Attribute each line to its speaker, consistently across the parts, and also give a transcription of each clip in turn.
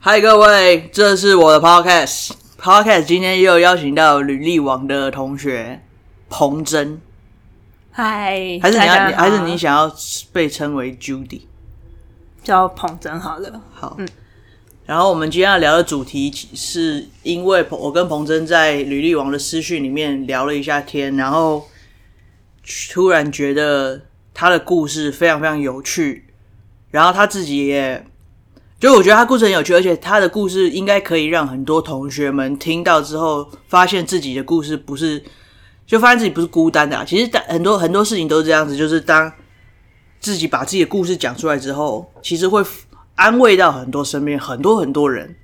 Speaker 1: 嗨，各位，这是我的 podcast。podcast 今天又邀请到履历王的同学彭真。
Speaker 2: 嗨，
Speaker 1: 还是你要，还是你想要被称为 Judy？
Speaker 2: 叫彭真好了。
Speaker 1: 好，嗯。然后我们今天要聊的主题，是因为我跟彭真在履历王的私讯里面聊了一下天，然后突然觉得他的故事非常非常有趣，然后他自己也。就我觉得他故事很有趣，而且他的故事应该可以让很多同学们听到之后，发现自己的故事不是，就发现自己不是孤单的啊。其实很多很多事情都是这样子，就是当自己把自己的故事讲出来之后，其实会安慰到很多身边很多很多人。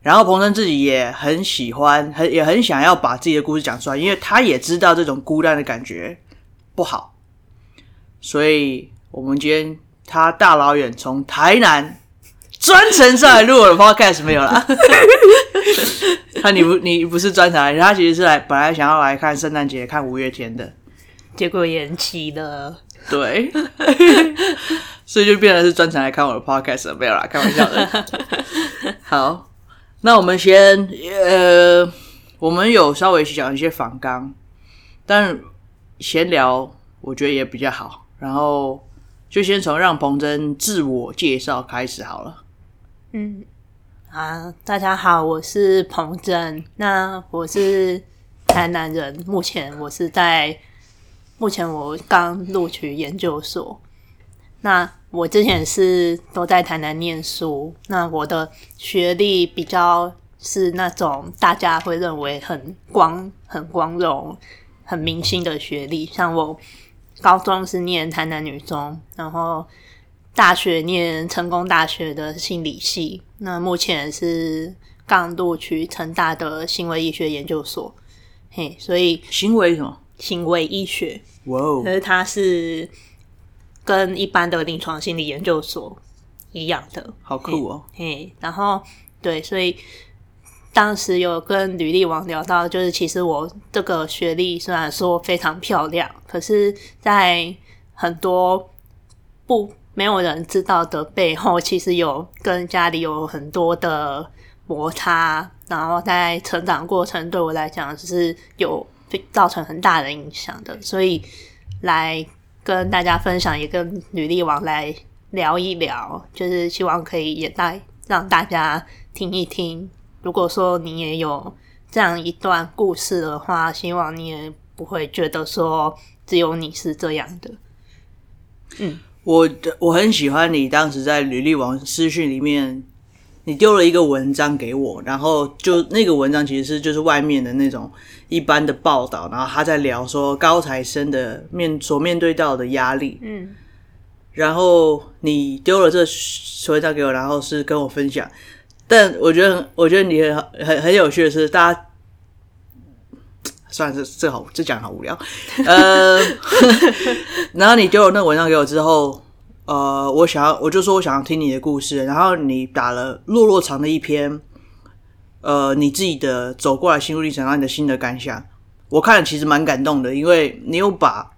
Speaker 1: 然后彭生自己也很喜欢，很也很想要把自己的故事讲出来，因为他也知道这种孤单的感觉不好。所以我们今天他大老远从台南。专程上来录我的 podcast 没有啦？他你不你不是专程来，他其实是来本来想要来看圣诞节看五月天的，
Speaker 2: 结果延期了。
Speaker 1: 对，所以就变成是专程来看我的 podcast 没有啦，开玩笑的。好，那我们先呃，我们有稍微讲一些反纲，但闲聊我觉得也比较好。然后就先从让彭真自我介绍开始好了。
Speaker 2: 嗯，啊，大家好，我是彭真，那我是台南人，目前我是在，目前我刚录取研究所，那我之前是都在台南念书，那我的学历比较是那种大家会认为很光、很光荣、很明星的学历，像我高中是念台南女中，然后。大学念成功大学的心理系，那目前是刚录取成大的行为医学研究所，嘿，所以
Speaker 1: 行为什么？
Speaker 2: 行为医学，
Speaker 1: 哇哦！
Speaker 2: 可是它是跟一般的临床心理研究所一样的，
Speaker 1: 好酷哦，
Speaker 2: 嘿，然后对，所以当时有跟履历王聊到，就是其实我这个学历虽然说非常漂亮，可是在很多不。没有人知道的背后，其实有跟家里有很多的摩擦，然后在成长过程对我来讲是有造成很大的影响的，所以来跟大家分享，也跟履历王来聊一聊，就是希望可以也带让大家听一听。如果说你也有这样一段故事的话，希望你也不会觉得说只有你是这样的，嗯。
Speaker 1: 我我很喜欢你当时在履历网私讯里面，你丢了一个文章给我，然后就那个文章其实是就是外面的那种一般的报道，然后他在聊说高材生的面所面对到的压力，嗯，然后你丢了这文章给我，然后是跟我分享，但我觉得我觉得你很很很有趣的是，大家算是，这这好这讲好无聊，呃。然后你丢了那个文章给我之后，呃，我想要，我就说我想要听你的故事。然后你打了落落长的一篇，呃，你自己的走过来心路历程，然后你的心得感想，我看了其实蛮感动的，因为你有把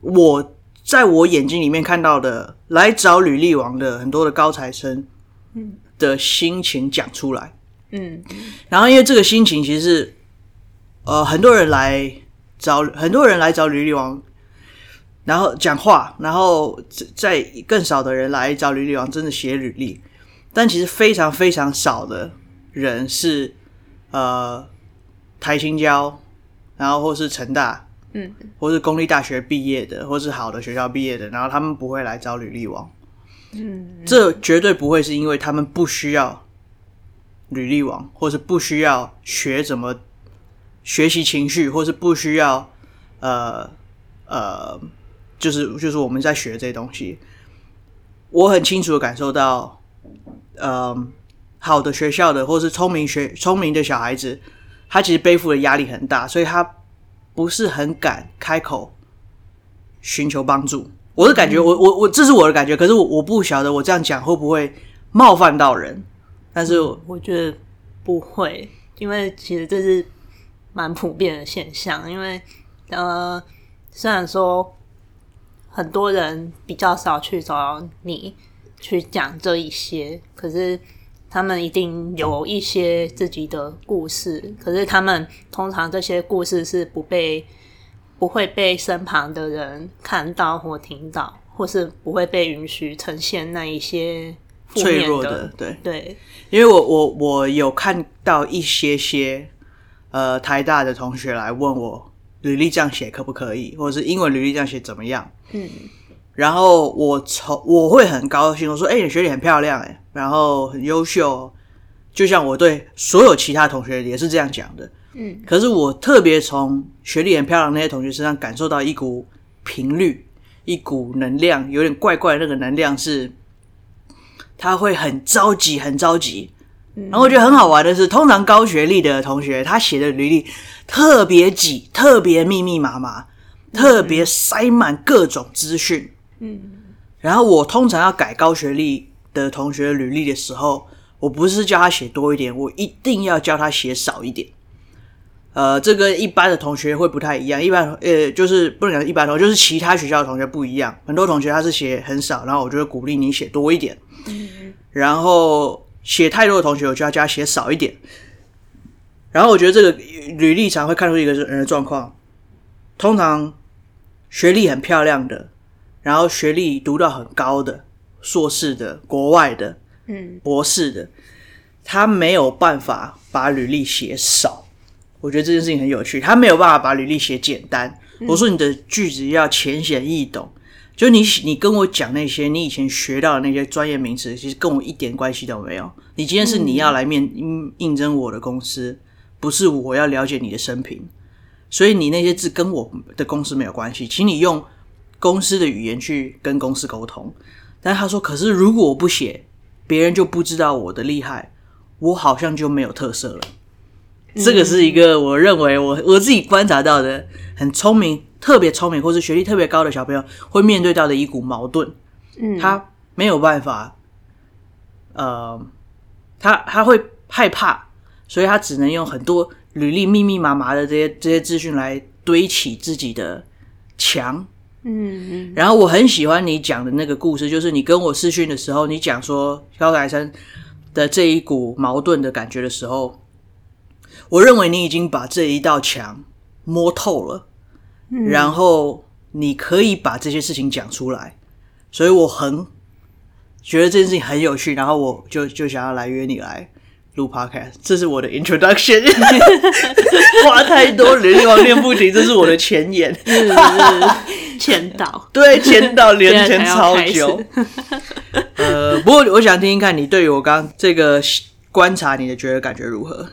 Speaker 1: 我在我眼睛里面看到的来找履历王的很多的高材生，嗯的心情讲出来，嗯，然后因为这个心情其实是，呃，很多人来找很多人来找履历王。然后讲话，然后再更少的人来找履历王，真的写履历。但其实非常非常少的人是呃台新交，然后或是成大，嗯，或是公立大学毕业的，或是好的学校毕业的，然后他们不会来找履历王。嗯，这绝对不会是因为他们不需要履历王，或是不需要学怎么学习情绪，或是不需要呃呃。就是就是我们在学这些东西，我很清楚的感受到，嗯，好的学校的或是聪明学聪明的小孩子，他其实背负的压力很大，所以他不是很敢开口寻求帮助。我的感觉，我我我，这是我的感觉，可是我我不晓得我这样讲会不会冒犯到人，但是我，
Speaker 2: 我觉得不会，因为其实这是蛮普遍的现象，因为呃，虽然说。很多人比较少去找你去讲这一些，可是他们一定有一些自己的故事，可是他们通常这些故事是不被不会被身旁的人看到或听到，或是不会被允许呈现那一些
Speaker 1: 脆弱的。对
Speaker 2: 对，
Speaker 1: 因为我我我有看到一些些呃台大的同学来问我履历这样写可不可以，或者是英文履历这样写怎么样？嗯。然后我从我会很高兴，我说：“哎、欸，你学历很漂亮，哎，然后很优秀，就像我对所有其他同学也是这样讲的。”嗯，可是我特别从学历很漂亮那些同学身上感受到一股频率，一股能量，有点怪怪的那个能量是，他会很着急，很着急。然后我觉得很好玩的是，通常高学历的同学，他写的履历特别挤，特别密密麻麻，特别塞满各种资讯。嗯，然后我通常要改高学历的同学履历的时候，我不是叫他写多一点，我一定要叫他写少一点。呃，这跟一般的同学会不太一样。一般呃，就是不能讲一般同学，就是其他学校的同学不一样。很多同学他是写很少，然后我就会鼓励你写多一点。嗯，然后写太多的同学，我就要叫他写少一点。然后我觉得这个履历常会看出一个人的状况，通常学历很漂亮的。然后学历读到很高的硕士的、国外的、嗯，博士的，他没有办法把履历写少。我觉得这件事情很有趣，他没有办法把履历写简单。我说你的句子要浅显易懂，就你你跟我讲那些你以前学到的那些专业名词，其实跟我一点关系都没有。你今天是你要来面应应征我的公司，不是我要了解你的生平，所以你那些字跟我的公司没有关系，请你用。公司的语言去跟公司沟通，但他说：“可是如果我不写，别人就不知道我的厉害，我好像就没有特色了。”这个是一个我认为我我自己观察到的很聪明、特别聪明，或是学历特别高的小朋友会面对到的一股矛盾。嗯，他没有办法，呃，他他会害怕，所以他只能用很多履历密密麻麻的这些这些资讯来堆起自己的墙。嗯嗯，然后我很喜欢你讲的那个故事，就是你跟我视讯的时候，你讲说高材生的这一股矛盾的感觉的时候，我认为你已经把这一道墙摸透了，嗯，然后你可以把这些事情讲出来，所以我很觉得这件事情很有趣，然后我就就想要来约你来录 Podcast，这是我的 Introduction，花太多，履历王念不停，这是我的前言。
Speaker 2: 签到
Speaker 1: 对，签到连签超久。呃，不过我想听听看你对于我刚刚这个观察，你的觉得感觉如何？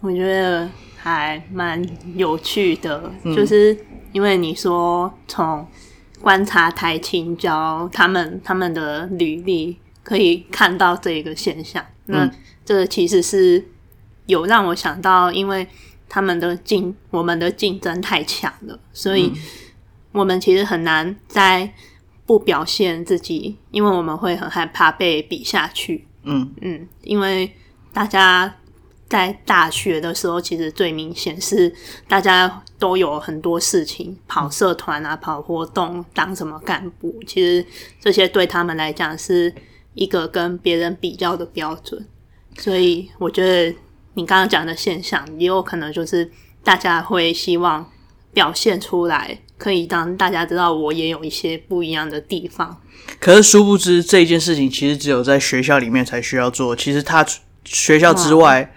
Speaker 2: 我觉得还蛮有趣的，嗯、就是因为你说从观察台青教他们他们的履历可以看到这一个现象，那这其实是有让我想到，因为他们的竞我们的竞争太强了，所以。嗯我们其实很难在不表现自己，因为我们会很害怕被比下去。嗯嗯，因为大家在大学的时候，其实最明显是大家都有很多事情，跑社团啊，跑活动，当什么干部，其实这些对他们来讲是一个跟别人比较的标准。所以我觉得你刚刚讲的现象，也有可能就是大家会希望表现出来。可以让大家知道我也有一些不一样的地方。
Speaker 1: 可是殊不知这件事情其实只有在学校里面才需要做。其实他学校之外，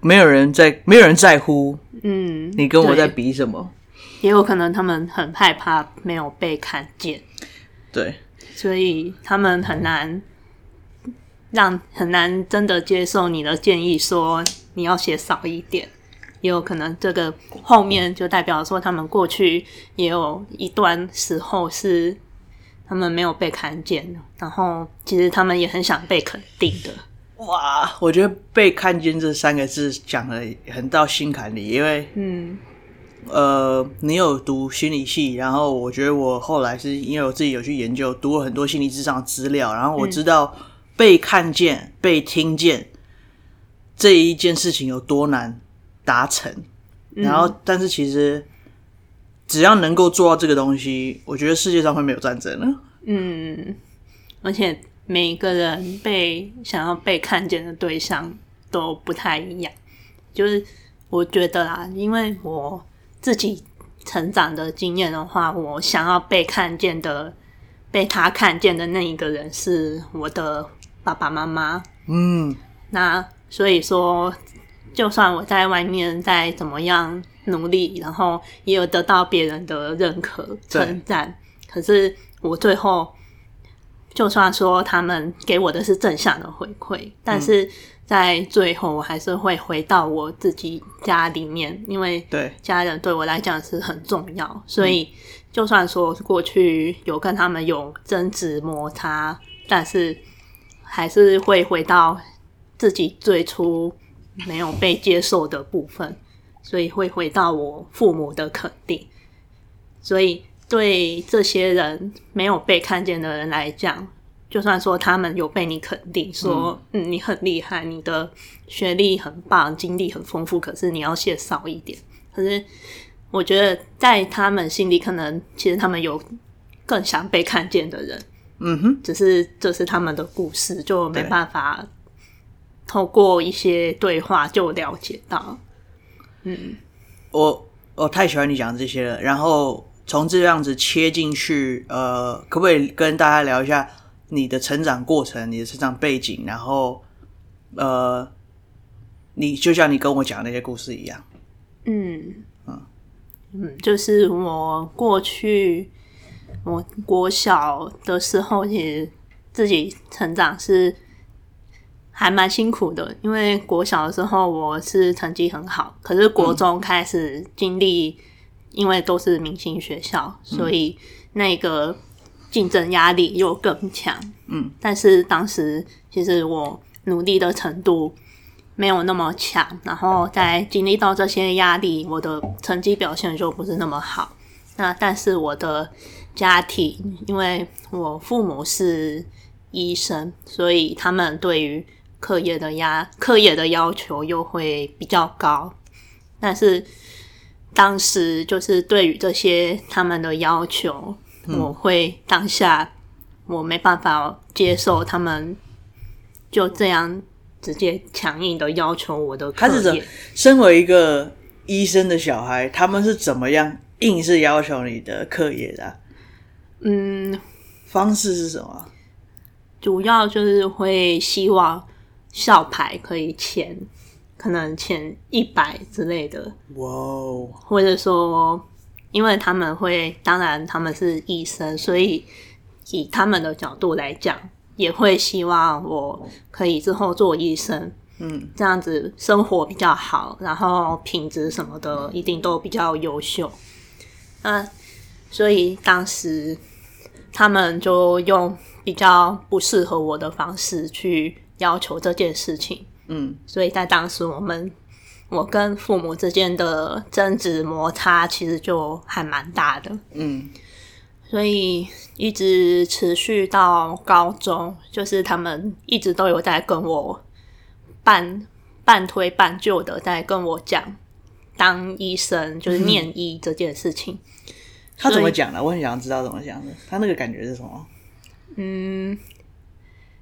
Speaker 1: 没有人在，没有人在乎。嗯，你跟我在比什么？
Speaker 2: 也有可能他们很害怕没有被看见。
Speaker 1: 对，
Speaker 2: 所以他们很难让很难真的接受你的建议，说你要写少一点。也有可能这个后面就代表说，他们过去也有一段时候是他们没有被看见的，然后其实他们也很想被肯定的。
Speaker 1: 哇，我觉得“被看见”这三个字讲的很到心坎里，因为嗯。呃，你有读心理系，然后我觉得我后来是因为我自己有去研究，读了很多心理智商的资料，然后我知道被看见、被听见这一件事情有多难。达成，然后，但是其实只要能够做到这个东西，我觉得世界上会没有战争了。
Speaker 2: 嗯，而且每个人被想要被看见的对象都不太一样。就是我觉得啦，因为我自己成长的经验的话，我想要被看见的、被他看见的那一个人是我的爸爸妈妈。
Speaker 1: 嗯，
Speaker 2: 那所以说，就算我在外面再怎么样努力，然后也有得到别人的认可、称赞，可是我最后。就算说他们给我的是正向的回馈，但是在最后我还是会回到我自己家里面，因为对。家人对我来讲是很重要，所以就算说过去有跟他们有争执摩擦，但是还是会回到自己最初没有被接受的部分，所以会回到我父母的肯定，所以。对这些人没有被看见的人来讲，就算说他们有被你肯定，说嗯，嗯你很厉害，你的学历很棒，经历很丰富，可是你要写少一点。可是我觉得在他们心里，可能其实他们有更想被看见的人。
Speaker 1: 嗯哼，
Speaker 2: 只是这是他们的故事，就没办法透过一些对话就了解到。嗯，
Speaker 1: 我我太喜欢你讲这些了，然后。从这样子切进去，呃，可不可以跟大家聊一下你的成长过程、你的成长背景？然后，呃，你就像你跟我讲那些故事一样。
Speaker 2: 嗯嗯嗯，就是我过去我国小的时候，其实自己成长是还蛮辛苦的，因为国小的时候我是成绩很好，可是国中开始经历。因为都是明星学校，所以那个竞争压力又更强。
Speaker 1: 嗯，
Speaker 2: 但是当时其实我努力的程度没有那么强，然后在经历到这些压力，我的成绩表现就不是那么好。那但是我的家庭，因为我父母是医生，所以他们对于课业的压课业的要求又会比较高，但是。当时就是对于这些他们的要求，嗯、我会当下我没办法接受他们就这样直接强硬的要求我的课业。
Speaker 1: 他是怎？身为一个医生的小孩，他们是怎么样硬是要求你的课业的、啊？
Speaker 2: 嗯，
Speaker 1: 方式是什么？
Speaker 2: 主要就是会希望校牌可以签。可能前一百之类的，
Speaker 1: 哇哦！
Speaker 2: 或者说，因为他们会，当然他们是医生，所以以他们的角度来讲，也会希望我可以之后做医生，
Speaker 1: 嗯，
Speaker 2: 这样子生活比较好，然后品质什么的一定都比较优秀。那所以当时他们就用比较不适合我的方式去要求这件事情。
Speaker 1: 嗯，
Speaker 2: 所以在当时，我们我跟父母之间的争执摩擦其实就还蛮大的。
Speaker 1: 嗯，
Speaker 2: 所以一直持续到高中，就是他们一直都有在跟我半半推半就的在跟我讲当医生就是念医这件事情。
Speaker 1: 嗯、他怎么讲的？我很想知道怎么讲的。他那个感觉是什么？
Speaker 2: 嗯。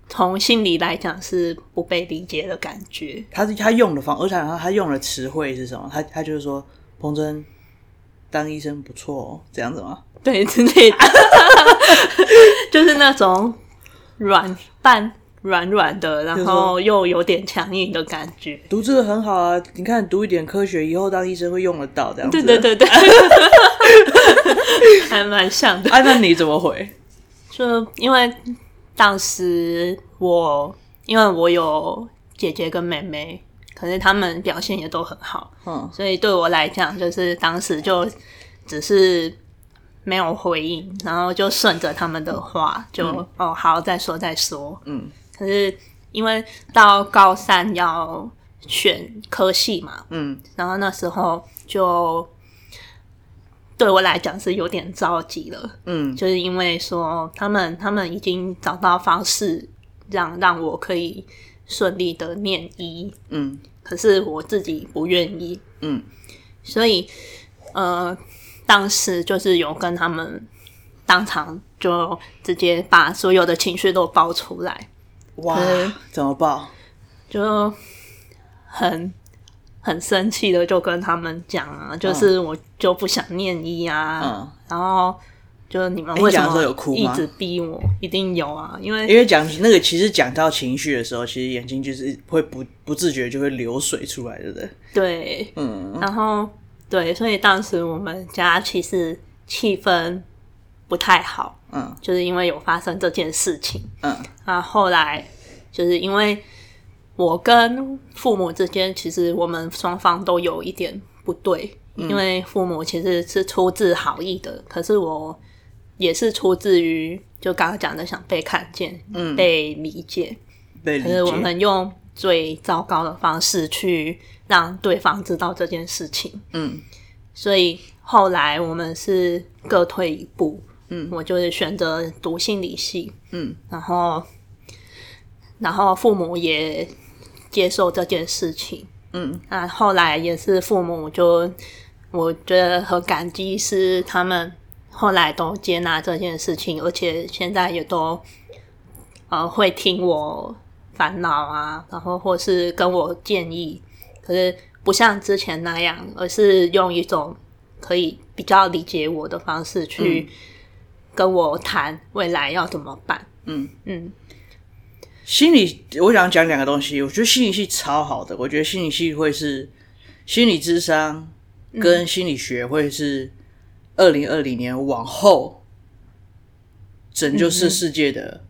Speaker 2: 从心理来讲是不被理解的感觉。
Speaker 1: 他他用的方，而且他他用的词汇是什么？他他就是说，彭真当医生不错哦，这样子吗？
Speaker 2: 对，之类的，就是那种软半软软的，然后又有点强硬的感觉。
Speaker 1: 读这个很好啊，你看读一点科学，以后当医生会用得到，这样子。
Speaker 2: 对对对对，还蛮像的。
Speaker 1: 啊，那你怎么回？
Speaker 2: 就因为。当时我因为我有姐姐跟妹妹，可是他们表现也都很好，
Speaker 1: 嗯，
Speaker 2: 所以对我来讲，就是当时就只是没有回应，然后就顺着他们的话，就、嗯、哦好，再说再说，
Speaker 1: 嗯。
Speaker 2: 可是因为到高三要选科系嘛，
Speaker 1: 嗯，
Speaker 2: 然后那时候就。对我来讲是有点着急了，
Speaker 1: 嗯，
Speaker 2: 就是因为说他们他们已经找到方式让让我可以顺利的念医，
Speaker 1: 嗯，
Speaker 2: 可是我自己不愿意，
Speaker 1: 嗯，
Speaker 2: 所以呃，当时就是有跟他们当场就直接把所有的情绪都爆出来。
Speaker 1: 哇，怎么爆？
Speaker 2: 就很很生气的就跟他们讲啊，就是我就不想念医啊，
Speaker 1: 嗯，
Speaker 2: 然后就你们为什么
Speaker 1: 有哭
Speaker 2: 一直逼我？一定有啊，因为
Speaker 1: 因为讲那个其实讲到情绪的时候，其实眼睛就是会不不自觉就会流水出来，对不对？
Speaker 2: 对，
Speaker 1: 嗯，
Speaker 2: 然后对，所以当时我们家其实气氛不太好，
Speaker 1: 嗯，
Speaker 2: 就是因为有发生这件事情，
Speaker 1: 嗯，
Speaker 2: 啊，后来就是因为。我跟父母之间，其实我们双方都有一点不对，嗯，因为父母其实是出自好意的，可是我也是出自于就刚刚讲的想被看见，嗯，被理解，
Speaker 1: 被理解。
Speaker 2: 可是我们用最糟糕的方式去让对方知道这件事情，
Speaker 1: 嗯，
Speaker 2: 所以后来我们是各退一步，嗯，我就是选择读心理系，嗯，然后然后父母也。接受这件事情，嗯，那后来也是父母就，我觉得很感激，是他们后来都接纳这件事情，而且现在也都呃会听我烦恼啊，然后或是跟我建议，可是不像之前那样，而是用一种可以比较理解我的方式去跟我谈未来要怎么办，嗯。嗯。
Speaker 1: 心理，我想讲两个东西。我觉得心理系超好的，我觉得心理系会是心理智商跟心理学会是二零二零年往后拯救世世界的、嗯、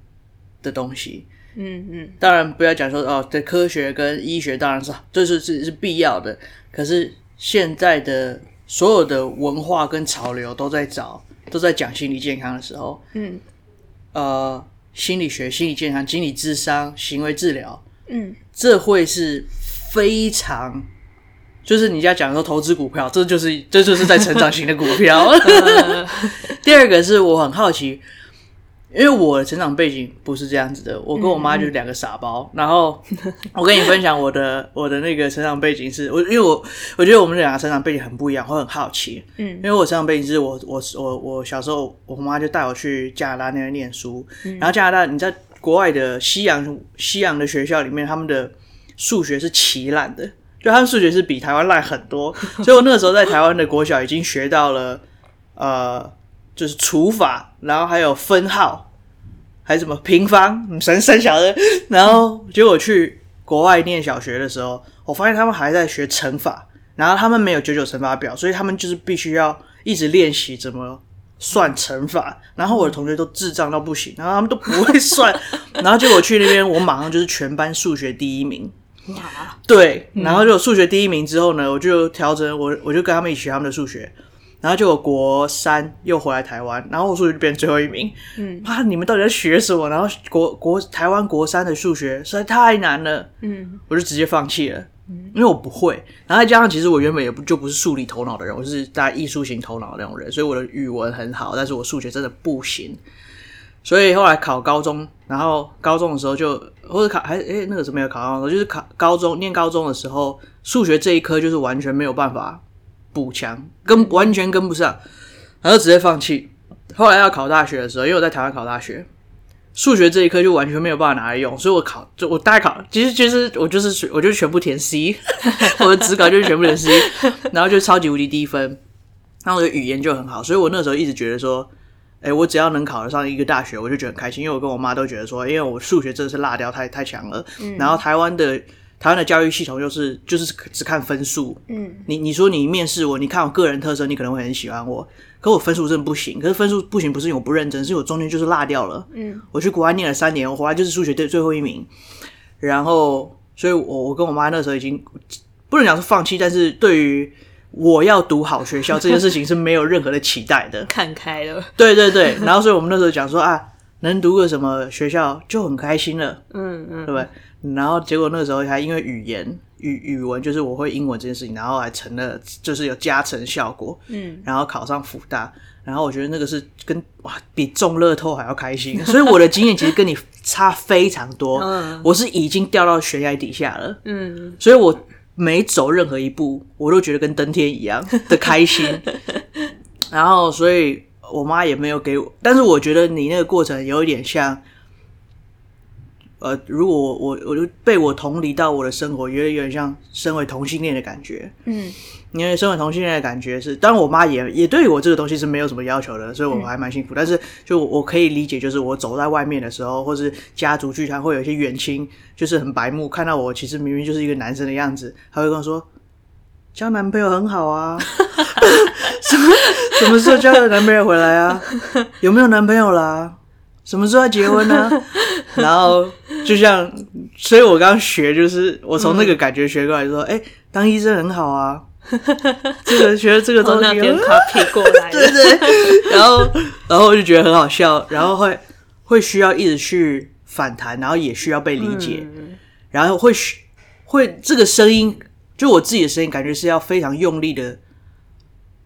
Speaker 1: 的东西。嗯嗯，当然不要讲说哦，对科学跟医学当然是这是是是必要的。可是现在的所有的文化跟潮流都在找都在讲心理健康的时候，嗯，呃。心理学、心理健康、心理智商、行为治疗，嗯，这会是非常，就是你家讲说投资股票，这就是这就是在成长型的股票。第二个是我很好奇。因为我的成长背景不是这样子的，我跟我妈就是两个傻包。嗯、然后 我跟你分享我的我的那个成长背景是，我因为我我觉得我们两个成长背景很不一样，我很好奇。嗯，因为我成长背景是我我我我小时候我妈就带我去加拿大那边念书，嗯、然后加拿大你在国外的西洋西洋的学校里面，他们的数学是奇烂的，就他们数学是比台湾烂很多，所以我那个时候在台湾的国小已经学到了呃。就是除法，然后还有分号，还有什么平方，神神小的。然后结果去国外念小学的时候，我发现他们还在学乘法，然后他们没有九九乘法表，所以他们就是必须要一直练习怎么算乘法。然后我的同学都智障到不行，然后他们都不会算。然后结果去那边，我马上就是全班数学第一名。对，然后就数学第一名之后呢，我就调整我，我就跟他们一起学他们的数学。然后就有国三又回来台湾，然后我数学就变成最后一名。嗯，啊，你们到底在学什么？然后国国台湾国三的数学实在太难了。嗯，我就直接放弃了。嗯，因为我不会。然后再加上，其实我原本也不就不是数理头脑的人，我是大艺术型头脑的那种人，所以我的语文很好，但是我数学真的不行。所以后来考高中，然后高中的时候就或者考还诶那个时候没有考高中，就是考高中念高中的时候，数学这一科就是完全没有办法。补强跟完全跟不上，然后直接放弃。后来要考大学的时候，因为我在台湾考大学，数学这一科就完全没有办法拿来用，所以我考就我大概考，其实其实我就是我就全部填 C，我的职考就是全部填 C，然后就超级无敌低分。然后我的语言就很好，所以我那时候一直觉得说，哎，我只要能考得上一个大学，我就觉得很开心。因为我跟我妈都觉得说，因为我数学真的是落掉太太强了，嗯、然后台湾的。台湾的教育系统就是就是只看分数，嗯，你你说你面试我，你看我个人特色，你可能会很喜欢我，可我分数真的不行。可是分数不行不是因为我不认真，是因为我中间就是落掉了，嗯，我去国外念了三年，我回来就是数学队最后一名，然后所以我我跟我妈那时候已经不能讲是放弃，但是对于我要读好学校这件事情是没有任何的期待的，
Speaker 2: 看开了，
Speaker 1: 对对对，然后所以我们那时候讲说啊，能读个什么学校就很开心了，嗯嗯，对不对？然后结果那个时候还因为语言语语文就是我会英文这件事情，然后还成了就是有加成效果，嗯，然后考上福大，然后我觉得那个是跟哇比中乐透还要开心，所以我的经验其实跟你差非常多，嗯，我是已经掉到悬崖底下了，嗯，所以我每走任何一步，我都觉得跟登天一样 的开心，然后所以我妈也没有给我，但是我觉得你那个过程有一点像，呃，如果我我我就被我同理到我的生活，有点有点像身为同性恋的感觉，
Speaker 2: 嗯，
Speaker 1: 因为身为同性恋的感觉是，当然我妈也也对我这个东西是没有什么要求的，所以我还蛮幸福。嗯、但是就我可以理解，就是我走在外面的时候，或是家族聚餐，会有一些远亲，就是很白目，看到我其实明明就是一个男生的样子，他会跟我说。交男朋友很好啊，什么什么时候交个男朋友回来啊？有没有男朋友啦？什么时候要结婚呢、啊？然后就像，所以我刚刚学，就是我从那个感觉学过来说，说、嗯、哎，当医生很好啊。这个学这个东西，
Speaker 2: 边 copy 过来，
Speaker 1: 对对。然后，然后我就觉得很好笑，然后会会需要一直去反弹，然后也需要被理解，嗯、然后会会这个声音。就我自己的声音，感觉是要非常用力的，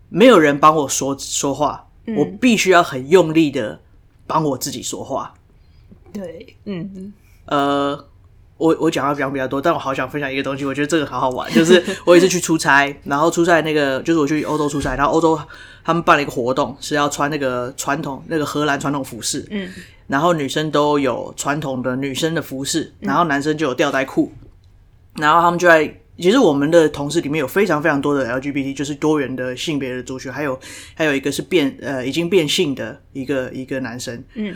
Speaker 1: 没有人帮我说说话，嗯、我必须要很用力的帮我自己说话。
Speaker 2: 对，嗯，
Speaker 1: 呃，我我讲话比较比较多，但我好想分享一个东西，我觉得这个好好玩，就是我也是去出差，然后出差那个就是我去欧洲出差，然后欧洲他们办了一个活动，是要穿那个传统那个荷兰传统服饰，嗯，然后女生都有传统的女生的服饰，然后男生就有吊带裤，然后他们就在。其实我们的同事里面有非常非常多的 LGBT，就是多元的性别的族群，还有还有一个是变呃已经变性的一个一个男生，嗯，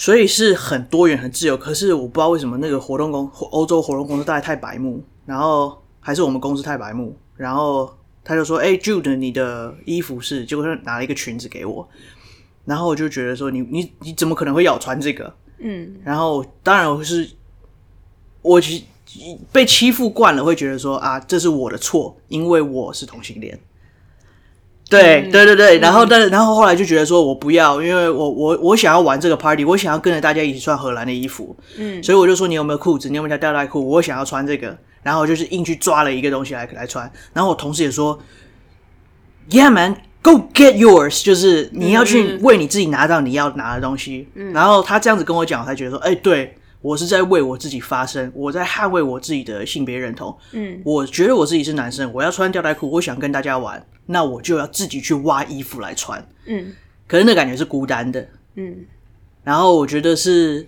Speaker 1: 所以是很多元很自由。可是我不知道为什么那个活动公欧洲活动公司大概太白目，然后还是我们公司太白目，然后他就说：“哎，Jude，你的衣服是？”结果他拿了一个裙子给我，然后我就觉得说：“你你你怎么可能会要穿这个？”嗯，然后当然我是我其。被欺负惯了，会觉得说啊，这是我的错，因为我是同性恋。对，嗯、对，对，对。然后，但然后后来就觉得说我不要，因为我我我想要玩这个 party，我想要跟着大家一起穿荷兰的衣服。嗯，所以我就说你有没有裤子？你有没有条吊带裤？我想要穿这个。然后就是硬去抓了一个东西来来穿。然后我同事也说，Yeah man, go get yours，就是你要去为你自己拿到你要拿的东西。嗯，然后他这样子跟我讲，我才觉得说，哎，对。我是在为我自己发声，我在捍卫我自己的性别认同。嗯，我觉得我自己是男生，我要穿吊带裤，我想跟大家玩，那我就要自己去挖衣服来穿。嗯，可是那感觉是孤单的。嗯，然后我觉得是，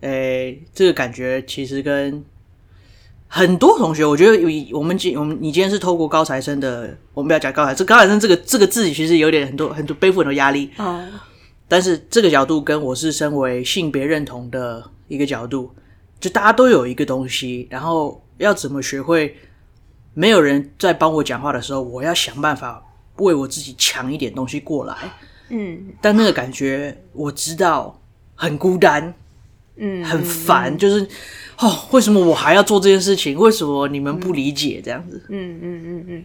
Speaker 1: 诶、欸，这个感觉其实跟很多同学，我觉得有我们今我们你今天是透过高材生的，我们不要讲高材，这高材生这个这个字其实有点很多很多背负很多压力。哦，但是这个角度跟我是身为性别认同的。一个角度，就大家都有一个东西，然后要怎么学会？没有人在帮我讲话的时候，我要想办法为我自己抢一点东西过来。嗯，但那个感觉我知道很孤单，嗯，很烦，嗯、就是哦，为什么我还要做这件事情？为什么你们不理解这样子？嗯嗯嗯嗯，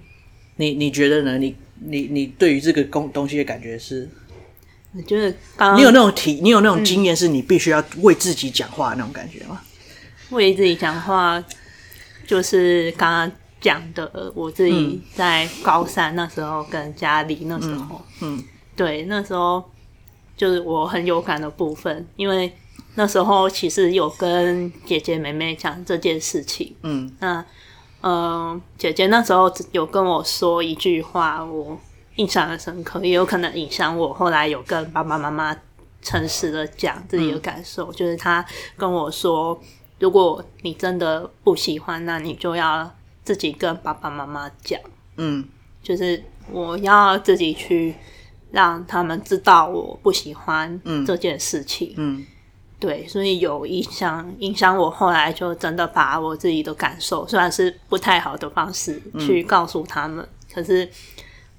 Speaker 1: 你你觉得呢？你你你对于这个东东西的感觉是？
Speaker 2: 我觉得刚刚
Speaker 1: 你有那种体，你有那种经验，是你必须要为自己讲话的那种感觉吗？
Speaker 2: 为自己讲话，就是刚刚讲的，我自己在高三那时候跟家里那时候，嗯，嗯对，那时候就是我很有感的部分，因为那时候其实有跟姐姐妹妹讲这件事情，嗯，那嗯、呃，姐姐那时候有跟我说一句话，我。印象很深刻，也有可能影响我。后来有跟爸爸妈妈诚实的讲自己的感受，嗯、就是她跟我说：“如果你真的不喜欢，那你就要自己跟爸爸妈妈讲。”嗯，就是我要自己去让他们知道我不喜欢这件事情。嗯，嗯对，所以有影响，影响我后来就真的把我自己的感受，虽然是不太好的方式去告诉他们，嗯、可是。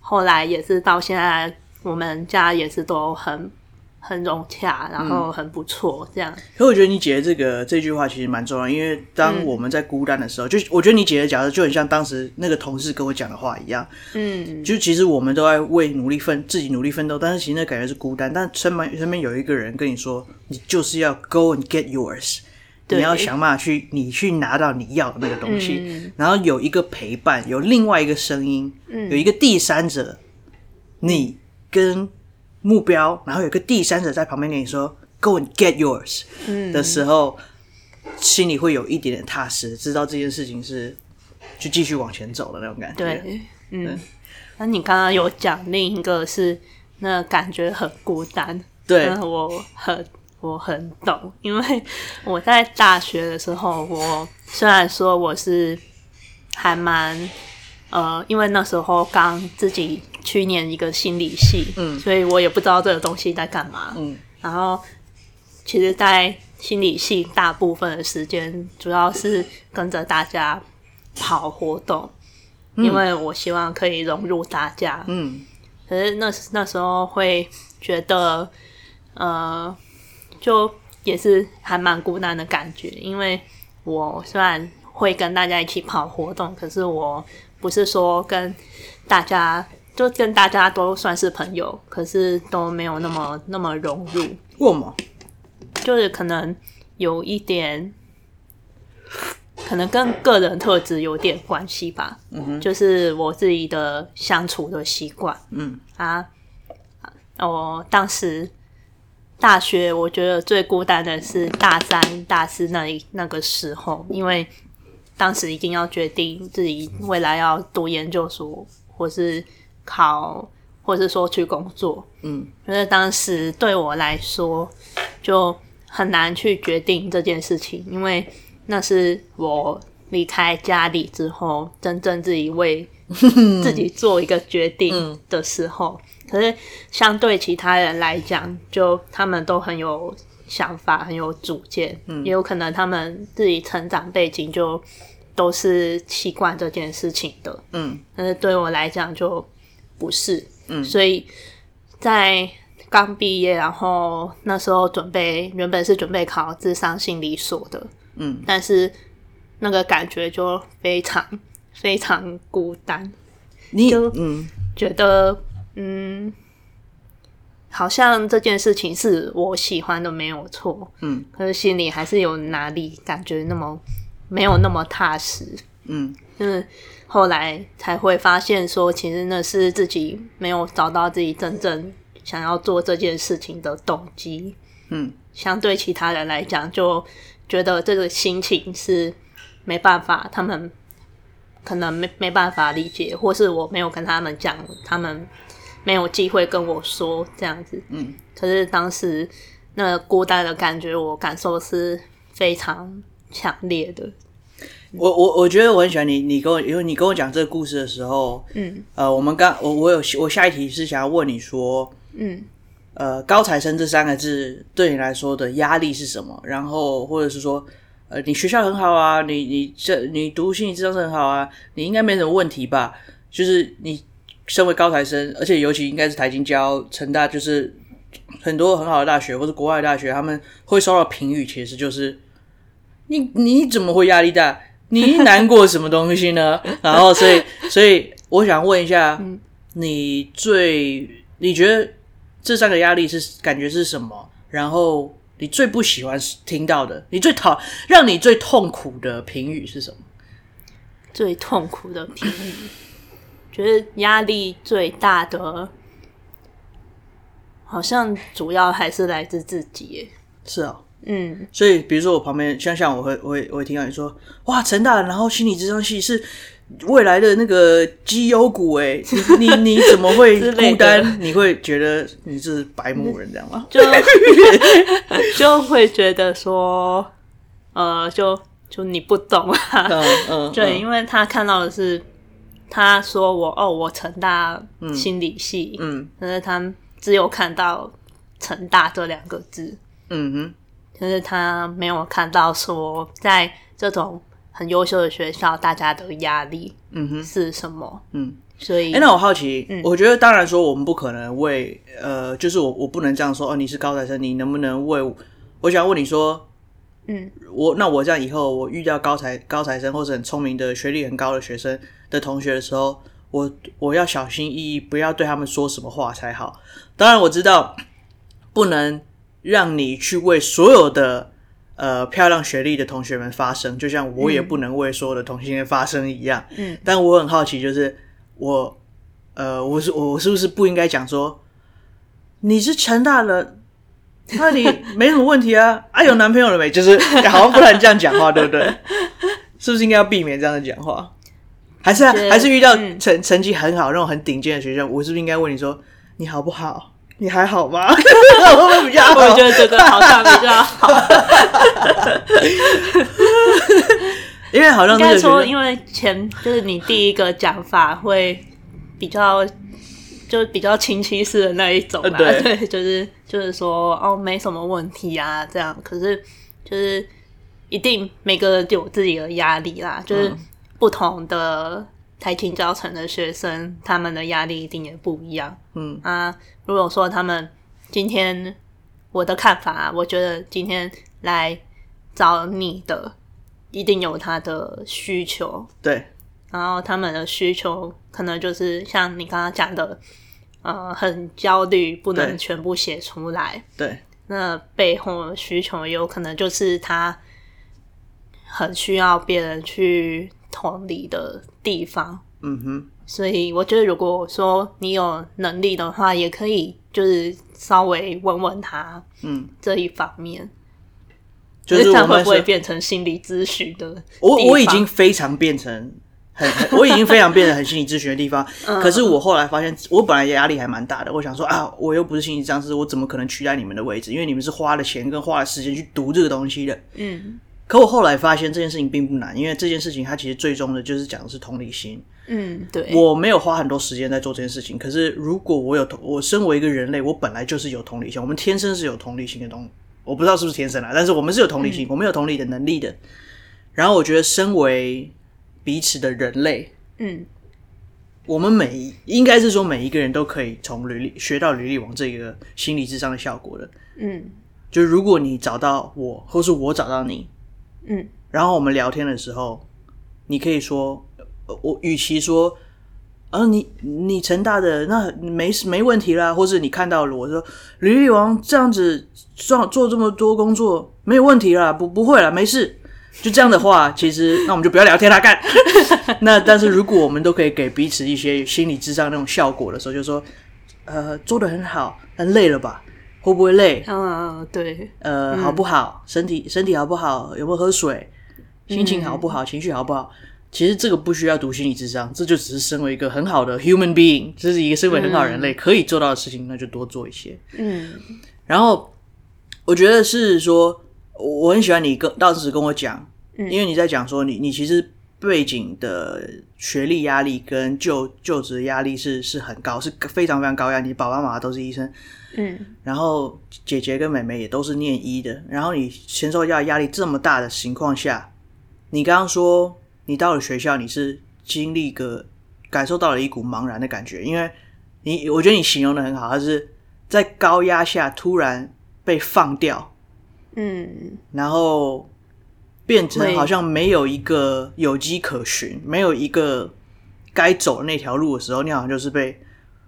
Speaker 2: 后来也是到现在，我们家也是都很很融洽，然后很不错这样。嗯、
Speaker 1: 可我觉得你姐的这个这句话其实蛮重要，因为当我们在孤单的时候，嗯、就我觉得你姐的假设就很像当时那个同事跟我讲的话一样。嗯，就其实我们都在为努力奋自己努力奋斗，但是其实那感觉是孤单。但身边身边有一个人跟你说，你就是要 go and get yours。你要想办法去，你去拿到你要的那个东西，嗯、然后有一个陪伴，有另外一个声音，嗯、有一个第三者，你跟目标，然后有一个第三者在旁边跟你说 “Go and get yours”、嗯、的时候，心里会有一点点踏实，知道这件事情是就继续往前走的那种感觉。
Speaker 2: 对，嗯。那你刚刚有讲另一个是那感觉很孤单。
Speaker 1: 对，
Speaker 2: 我很我很懂，因为我在大学的时候，我虽然说我是还蛮呃，因为那时候刚自己去念一个心理系，嗯，所以我也不知道这个东西在干嘛，嗯，然后其实，在心理系大部分的时间，主要是跟着大家跑活动，嗯，因为我希望可以融入大家，嗯，可是那那时候会觉得。呃，就也是还蛮孤单的感觉，因为我虽然会跟大家一起跑活动，可是我不是说跟大家就跟大家都算是朋友，可是都没有那么那么融入。
Speaker 1: 为什么？
Speaker 2: 就是可能有一点，可能跟个人特质有点关系吧。嗯哼，就是我自己的相处的习惯。嗯啊，我当时。大学我觉得最孤单的是大三、大四那一那个时候，因为当时一定要决定自己未来要读研究所，或是考，或是说去工作。嗯，因为当时对我来说就很难去决定这件事情，因为那是我离开家里之后，真正自己为 自己做一个决定的时候。可是，相对其他人来讲，就他们都很有想法，很有主见，嗯，也有可能他们自己成长背景就都是习惯这件事情的，嗯。但是对我来讲就不是，嗯。所以在刚毕业，然后那时候准备，原本是准备考智商心理所的，嗯。但是那个感觉就非常 非常孤单，你就嗯觉得。嗯，好像这件事情是我喜欢的，没有错。嗯，可是心里还是有哪里感觉那么没有那么踏实。嗯，就是后来才会发现说，其实那是自己没有找到自己真正想要做这件事情的动机。嗯，相对其他人来讲，就觉得这个心情是没办法，他们可能没没办法理解，或是我没有跟他们讲，他们。没有机会跟我说这样子，嗯，可是当时那孤单的感觉，我感受是非常强烈的。
Speaker 1: 我我我觉得我很喜欢你，你跟我因为你跟我讲这个故事的时候，嗯，呃，我们刚我我有我下一题是想要问你说，嗯，呃，高材生这三个字对你来说的压力是什么？然后或者是说，呃，你学校很好啊，你你这你读心理智商是很好啊，你应该没什么问题吧？就是你。身为高材生，而且尤其应该是台经交、成大，就是很多很好的大学，或者国外的大学，他们会收到评语，其实就是你你怎么会压力大？你难过什么东西呢？然后，所以，所以我想问一下，嗯、你最你觉得这三个压力是感觉是什么？然后你最不喜欢听到的，你最讨让你最痛苦的评语是什么？
Speaker 2: 最痛苦的评语。觉得压力最大的，好像主要还是来自自己耶。
Speaker 1: 是啊，嗯，所以比如说我旁边，像像我会我会我会听到你说，哇，成大，然后心理咨商系是未来的那个绩优股，哎，你你你怎么会 孤单？你会觉得你是白目人这样吗？
Speaker 2: 就 就会觉得说，呃，就就你不懂啊，嗯 嗯，对，因为他看到的是。他说我：“我哦，我成大心理系，嗯，可是他只有看到成大这两个字，嗯哼，可是他没有看到说在这种很优秀的学校，大家的压力，嗯哼，是什么？嗯，所以，
Speaker 1: 哎、欸，那我好奇，嗯、我觉得当然说我们不可能为，呃，就是我我不能这样说，哦，你是高材生，你能不能为我？我想问你说，嗯，我那我这样以后我遇到高材高材生或者很聪明的学历很高的学生。”的同学的时候，我我要小心翼翼，不要对他们说什么话才好。当然，我知道不能让你去为所有的呃漂亮学历的同学们发声，就像我也不能为所有的同性恋发声一样。嗯，但我很好奇，就是我呃，我是我是不是不应该讲说你是成大的，那你没什么问题啊？啊，有男朋友了没？就是好像不能这样讲话，对不对？是不是应该要避免这样的讲话？还是还是遇到成成绩很好那种很顶尖的学生，我是不是应该问你说你好不好？你还好吗？我会比较好，
Speaker 2: 我觉得这个好像比较好。
Speaker 1: 因为好像应该
Speaker 2: 说，因为前就是你第一个讲法会比较，就比较亲戚式的那一种啦。对，对，就是就是说哦，没什么问题啊，这样。可是就是一定每个人都有自己的压力啦，就是不同的台清交成的学生，他们的压力一定也不一样。嗯啊，如果说他们今天我的看法啊，我觉得今天来找你的。一定有他的需求，
Speaker 1: 对，
Speaker 2: 然后他们的需求可能就是像你刚刚讲的，呃，很焦虑，不能全部写出来，
Speaker 1: 对，
Speaker 2: 那背后的需求有可能就是他很需要别人去同理的地方，
Speaker 1: 嗯哼，
Speaker 2: 所以我觉得如果说你有能力的话，也可以就是稍微问问他，嗯，这一方面。就是会不会变成心理咨询的？
Speaker 1: 我我已经非常变成很，我已经非常变成很心理咨询的地方。可是我后来发现，我本来压力还蛮大的。我想说啊，我又不是心理咨询师，我怎么可能取代你们的位置？因为你们是花了钱跟花了时间去读这个东西的。嗯。可我后来发现这件事情并不难，因为这件事情它其实最终的就是讲的是同理心。
Speaker 2: 嗯，对。
Speaker 1: 我没有花很多时间在做这件事情，可是如果我有同，我身为一个人类，我本来就是有同理心，我们天生是有同理心的东。我不知道是不是天生啊，但是我们是有同理心，嗯、我们有同理的能力的。然后我觉得，身为彼此的人类，嗯，我们每应该是说每一个人都可以从履历学到履历王这个心理智商的效果的。嗯，就如果你找到我，或是我找到你，嗯，然后我们聊天的时候，你可以说，我与其说。啊，你你成大的那没没问题啦，或是你看到了我说履历王这样子做做这么多工作没有问题啦，不不会啦，没事，就这样的话，其实那我们就不要聊天啦，干。那但是如果我们都可以给彼此一些心理智商那种效果的时候，就说呃做的很好，但累了吧？会不会累？
Speaker 2: 嗯，对。
Speaker 1: 呃，好不好？身体身体好不好？有没有喝水？心情好不好？情绪好不好？其实这个不需要读心理智商，这就只是身为一个很好的 human being，这是一个身为很好人类可以做到的事情，那就多做一些。嗯，然后我觉得是说，我很喜欢你跟当时跟我讲，因为你在讲说你你其实背景的学历压力跟就就职压力是是很高，是非常非常高压。你爸爸妈妈都是医生，嗯，然后姐姐跟妹妹也都是念医的，然后你承受压压力这么大的情况下，你刚刚说。你到了学校，你是经历个感受到了一股茫然的感觉，因为你我觉得你形容的很好，它是在高压下突然被放掉，嗯，然后变成好像没有一个有迹可循，没有一个该走的那条路的时候，你好像就是被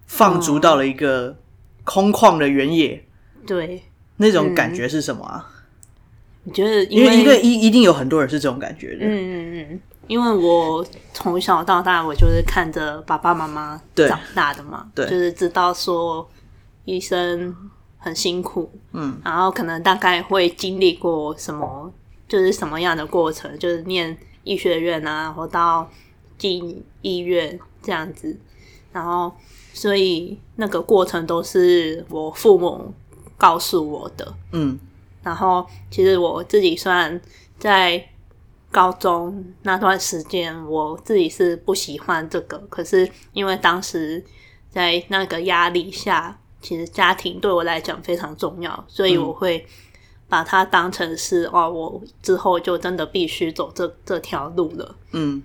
Speaker 1: 放逐到了一个空旷的原野，
Speaker 2: 对，
Speaker 1: 那种感觉是什么啊？
Speaker 2: 你觉得？
Speaker 1: 因为一个一一定有很多人是这种感觉的，
Speaker 2: 嗯嗯嗯。因为我从小到大，我就是看着爸爸妈妈长大的嘛，
Speaker 1: 对，
Speaker 2: 就是知道说医生很辛苦，嗯，然后可能大概会经历过什么，就是什么样的过程，就是念医学院啊，或到进医院这样子，然后所以那个过程都是我父母告诉我的，嗯，然后其实我自己算在。高中那段时间，我自己是不喜欢这个，可是因为当时在那个压力下，其实家庭对我来讲非常重要，所以我会把它当成是哦，我之后就真的必须走这这条路了。嗯，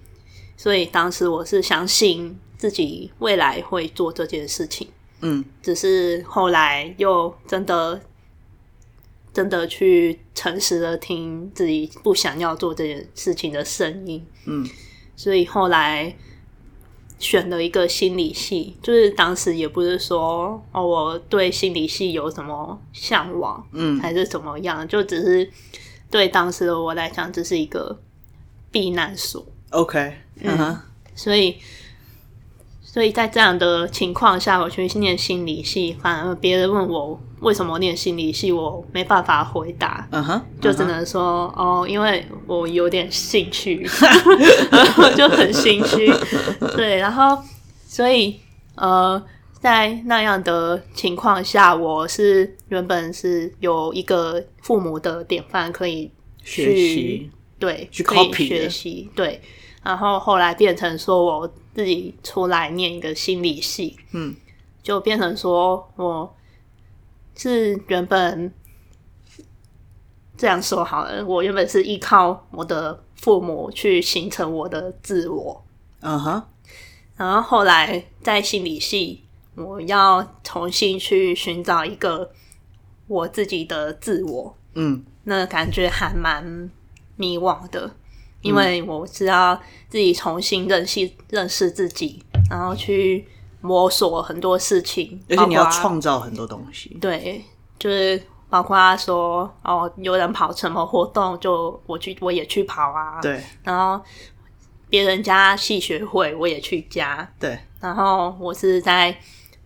Speaker 2: 所以当时我是相信自己未来会做这件事情。嗯，只是后来又真的。真的去诚实的听自己不想要做这件事情的声音，嗯，所以后来选了一个心理系，就是当时也不是说哦，我对心理系有什么向往，嗯，还是怎么样，就只是对当时的我来讲，这是一个避难所。
Speaker 1: OK，嗯哼，
Speaker 2: 所以。所以在这样的情况下，我去念心理系，反而别人问我为什么念心理系，我没办法回答。嗯哼，就只能说哦，因为我有点兴趣，我 就很心虚。对，然后所以呃，在那样的情况下，我是原本是有一个父母的典范可以去
Speaker 1: 学习，
Speaker 2: 对，
Speaker 1: 去 copy
Speaker 2: 学习，对。然后后来变成说我自己出来念一个心理系，
Speaker 1: 嗯，
Speaker 2: 就变成说我是原本这样说好了，我原本是依靠我的父母去形成我的自我，
Speaker 1: 嗯哼，
Speaker 2: 然后后来在心理系。我要重新去寻找一个我自己的自我，
Speaker 1: 嗯，
Speaker 2: 那感觉还蛮迷惘的，因为我知道自己重新认识认识自己，然后去摸索很多事情，
Speaker 1: 而且你要创造很多东西，
Speaker 2: 对，就是包括说哦，有人跑什么活动，就我去我也去跑啊，
Speaker 1: 对，
Speaker 2: 然后别人家戏学会我也去加，
Speaker 1: 对，
Speaker 2: 然后我是在。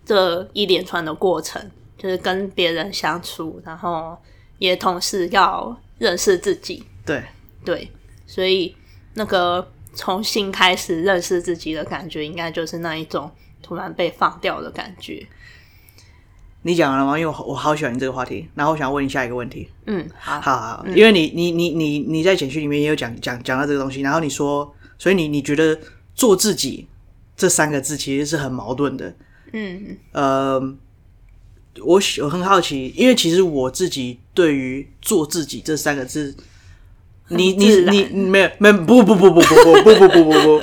Speaker 2: 这一连串的过程，就是跟别人相处，然后也同时要认识自己。
Speaker 1: 对
Speaker 2: 对，所以那个重新开始认识自己的感觉，应该就是那一种突然被放掉的感觉。
Speaker 1: 你讲完了吗？因为我我好喜欢你这个话题，然后我想问你下一个问题。
Speaker 2: 嗯，好，
Speaker 1: 好，好，嗯、因为你你你你你在简讯里面也有讲讲讲到这个东西，然后你说，所以你你觉得做自己这三个字其实是很矛盾的。
Speaker 2: 嗯，
Speaker 1: 呃，我我很好奇，因为其实我自己对于“做自己”这三个字，你你你没有没有不不不不不不不不不不不，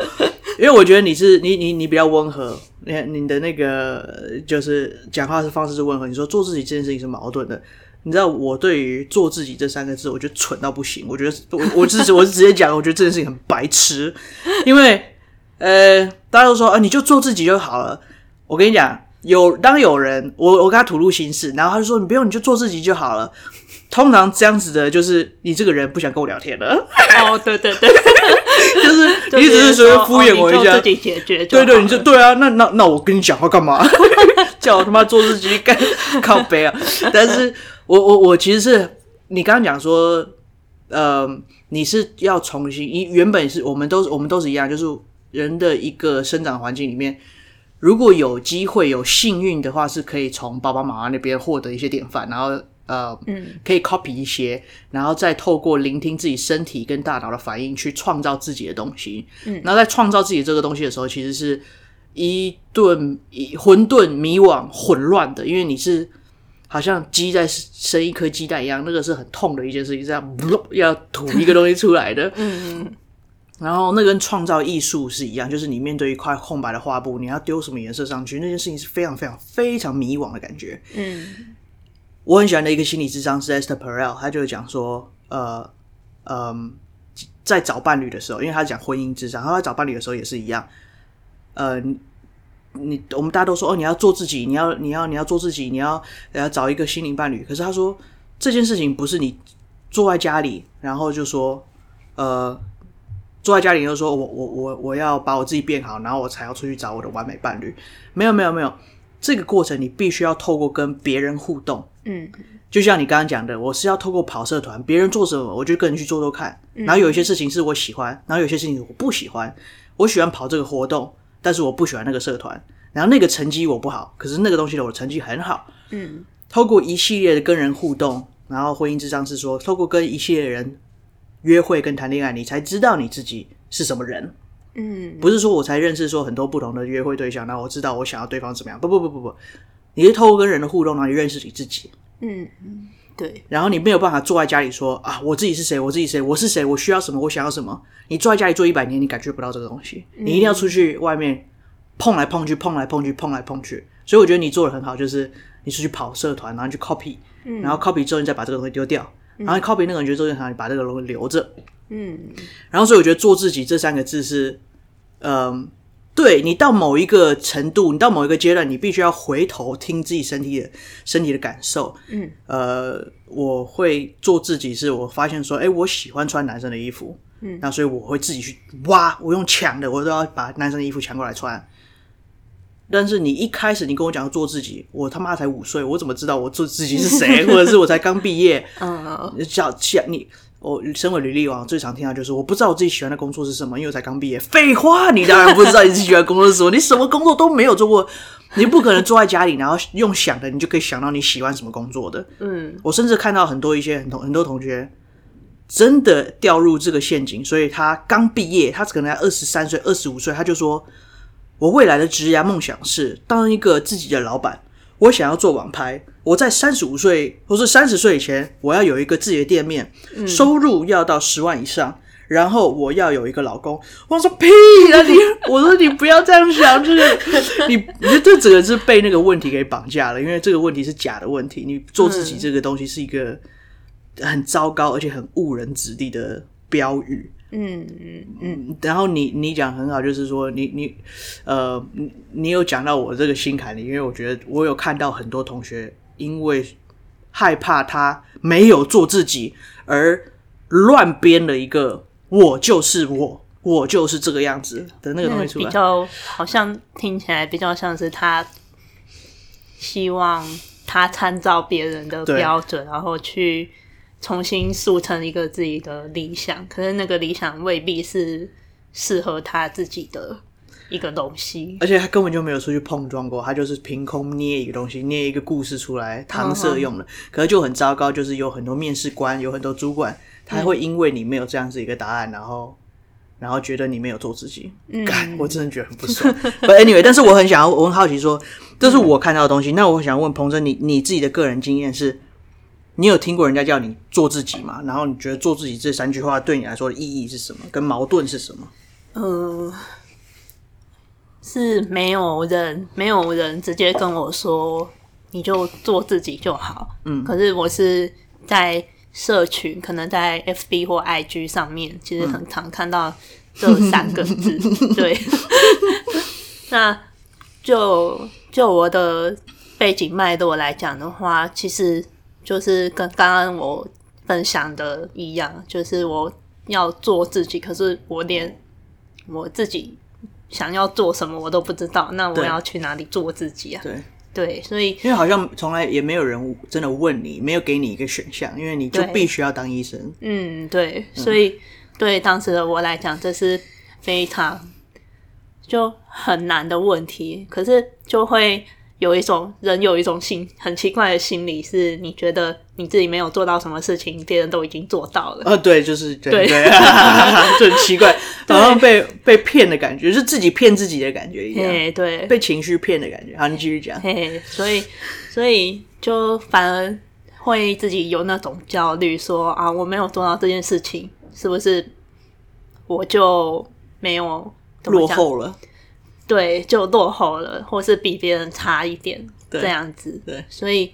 Speaker 1: 因为我觉得你是你你你比较温和，你你的那个就是讲话的方式是温和。你说做自己这件事情是矛盾的，你知道我对于“做自己”这三个字，我觉得蠢到不行。我觉得我我是我是直接讲，我觉得这件事情很白痴，因为呃，大家都说啊，你就做自己就好了。我跟你讲，有当有人我我跟他吐露心事，然后他就说，你不用，你就做自己就好了。通常这样子的，就是你这个人不想跟我聊天了。
Speaker 2: 哦，对对对，
Speaker 1: 就是你只是随便敷衍我一下，
Speaker 2: 自己解决。
Speaker 1: 对对，你就对啊。那那那我跟你讲话干嘛？叫我他妈做自己干靠背啊！但是我我我其实是你刚刚讲说，呃，你是要重新，你原本是我们都我们都是一样，就是人的一个生长环境里面。如果有机会有幸运的话，是可以从爸爸妈妈那边获得一些典范，然后呃，嗯，可以 copy 一些，然后再透过聆听自己身体跟大脑的反应去创造自己的东西。嗯，然后在创造自己这个东西的时候，其实是一顿一混沌、迷惘、混乱的，因为你是好像鸡在生一颗鸡蛋一样，那个是很痛的一件事情，这样要吐一个东西出来的。嗯嗯。然后那跟创造艺术是一样，就是你面对一块空白的画布，你要丢什么颜色上去，那件事情是非常非常非常迷惘的感觉。嗯，我很喜欢的一个心理智商是 Esther Perel，他就讲说，呃，嗯、在找伴侣的时候，因为他讲婚姻智商，他在找伴侣的时候也是一样。呃，你我们大家都说哦，你要做自己，你要你要你要做自己，你要你要找一个心灵伴侣。可是他说这件事情不是你坐在家里，然后就说，呃。坐在家里就说我我我我要把我自己变好，然后我才要出去找我的完美伴侣。没有没有没有，这个过程你必须要透过跟别人互动。嗯，就像你刚刚讲的，我是要透过跑社团，别人做什么我就跟人去做做看。然后有一些事情是我喜欢，然后有些事情我不喜欢。我喜欢跑这个活动，但是我不喜欢那个社团。然后那个成绩我不好，可是那个东西的我的成绩很好。嗯，透过一系列的跟人互动，然后婚姻之商是说，透过跟一系列的人。约会跟谈恋爱，你才知道你自己是什么人。嗯，不是说我才认识说很多不同的约会对象，然后我知道我想要对方怎么样。不不不不不，你是透过跟人的互动，然后你认识你自己。嗯嗯，对。然后你没有办法坐在家里说啊，我自己是谁？我自己谁？我是谁？我需要什么？我想要什么？你坐在家里坐一百年，你感觉不到这个东西。你一定要出去外面碰来碰去，碰来碰去，碰来碰去。所以我觉得你做的很好，就是你出去跑社团，然后去 copy，然后 copy 之后你再把这个东西丢掉。然后 copy 那个人觉得做正常，你把这个东西留着。嗯，然后所以我觉得“做自己”这三个字是，嗯、呃，对你到某一个程度，你到某一个阶段，你必须要回头听自己身体的身体的感受。嗯，呃，我会做自己，是我发现说，哎，我喜欢穿男生的衣服。嗯，那所以我会自己去挖，我用抢的，我都要把男生的衣服抢过来穿。但是你一开始你跟我讲做自己，我他妈才五岁，我怎么知道我做自己是谁？或者是我才刚毕业？嗯，叫叫你我身为履历王，最常听到就是我不知道我自己喜欢的工作是什么，因为我才刚毕业。废话，你当然不知道你自己喜欢的工作是什么，你什么工作都没有做过，你不可能坐在家里，然后用想的，你就可以想到你喜欢什么工作的。嗯，我甚至看到很多一些很同很多同学真的掉入这个陷阱，所以他刚毕业，他可能才二十三岁、二十五岁，他就说：“我未来的职业梦想是当一个自己的老板。”我想要做网拍，我在三十五岁或是三十岁以前，我要有一个自己的店面，嗯、收入要到十万以上，然后我要有一个老公。我说屁 啊你！我说你不要这样想，就是 你，你这整个是被那个问题给绑架了，因为这个问题是假的问题。你做自己这个东西是一个很糟糕而且很误人子弟的标语。嗯嗯嗯，然后你你讲很好，就是说你你呃你你有讲到我这个心坎里，因为我觉得我有看到很多同学因为害怕他没有做自己而乱编了一个我就是我我就是这个样子的那个东西出来，
Speaker 2: 比较好像听起来比较像是他希望他参照别人的标准，然后去。重新塑成一个自己的理想，可是那个理想未必是适合他自己的一个东西，
Speaker 1: 而且他根本就没有出去碰撞过，他就是凭空捏一个东西，捏一个故事出来搪塞用的，uh. 可是就很糟糕，就是有很多面试官，有很多主管，他会因为你没有这样子一个答案，然后然后觉得你没有做自己，嗯，我真的觉得很不爽。But anyway，但是我很想要，我很好奇说，这是我看到的东西，嗯、那我想问彭真，你你自己的个人经验是？你有听过人家叫你做自己吗？然后你觉得做自己这三句话对你来说的意义是什么？跟矛盾是什么？
Speaker 2: 呃，是没有人没有人直接跟我说你就做自己就好。嗯，可是我是在社群，可能在 FB 或 IG 上面，其实很常看到这三个字。嗯、对，那就就我的背景脉络来讲的话，其实。就是跟刚刚我分享的一样，就是我要做自己，可是我连我自己想要做什么我都不知道，那我要去哪里做自己啊？对对，所以
Speaker 1: 因为好像从来也没有人真的问你，没有给你一个选项，因为你就必须要当医生。
Speaker 2: 嗯，对，所以、嗯、对当时的我来讲，这是非常就很难的问题，可是就会。有一种人有一种心很奇怪的心理，是你觉得你自己没有做到什么事情，别人都已经做到了。
Speaker 1: 呃，对，就是对，对，对 就很奇怪，好像被被骗的感觉，是自己骗自己的感觉一样。对，被情绪骗的感觉。好，你继续讲。
Speaker 2: 嘿，所以所以就反而会自己有那种焦虑，说啊，我没有做到这件事情，是不是我就没有
Speaker 1: 落后了？
Speaker 2: 对，就落后了，或是比别人差一点，对这样子。对，所以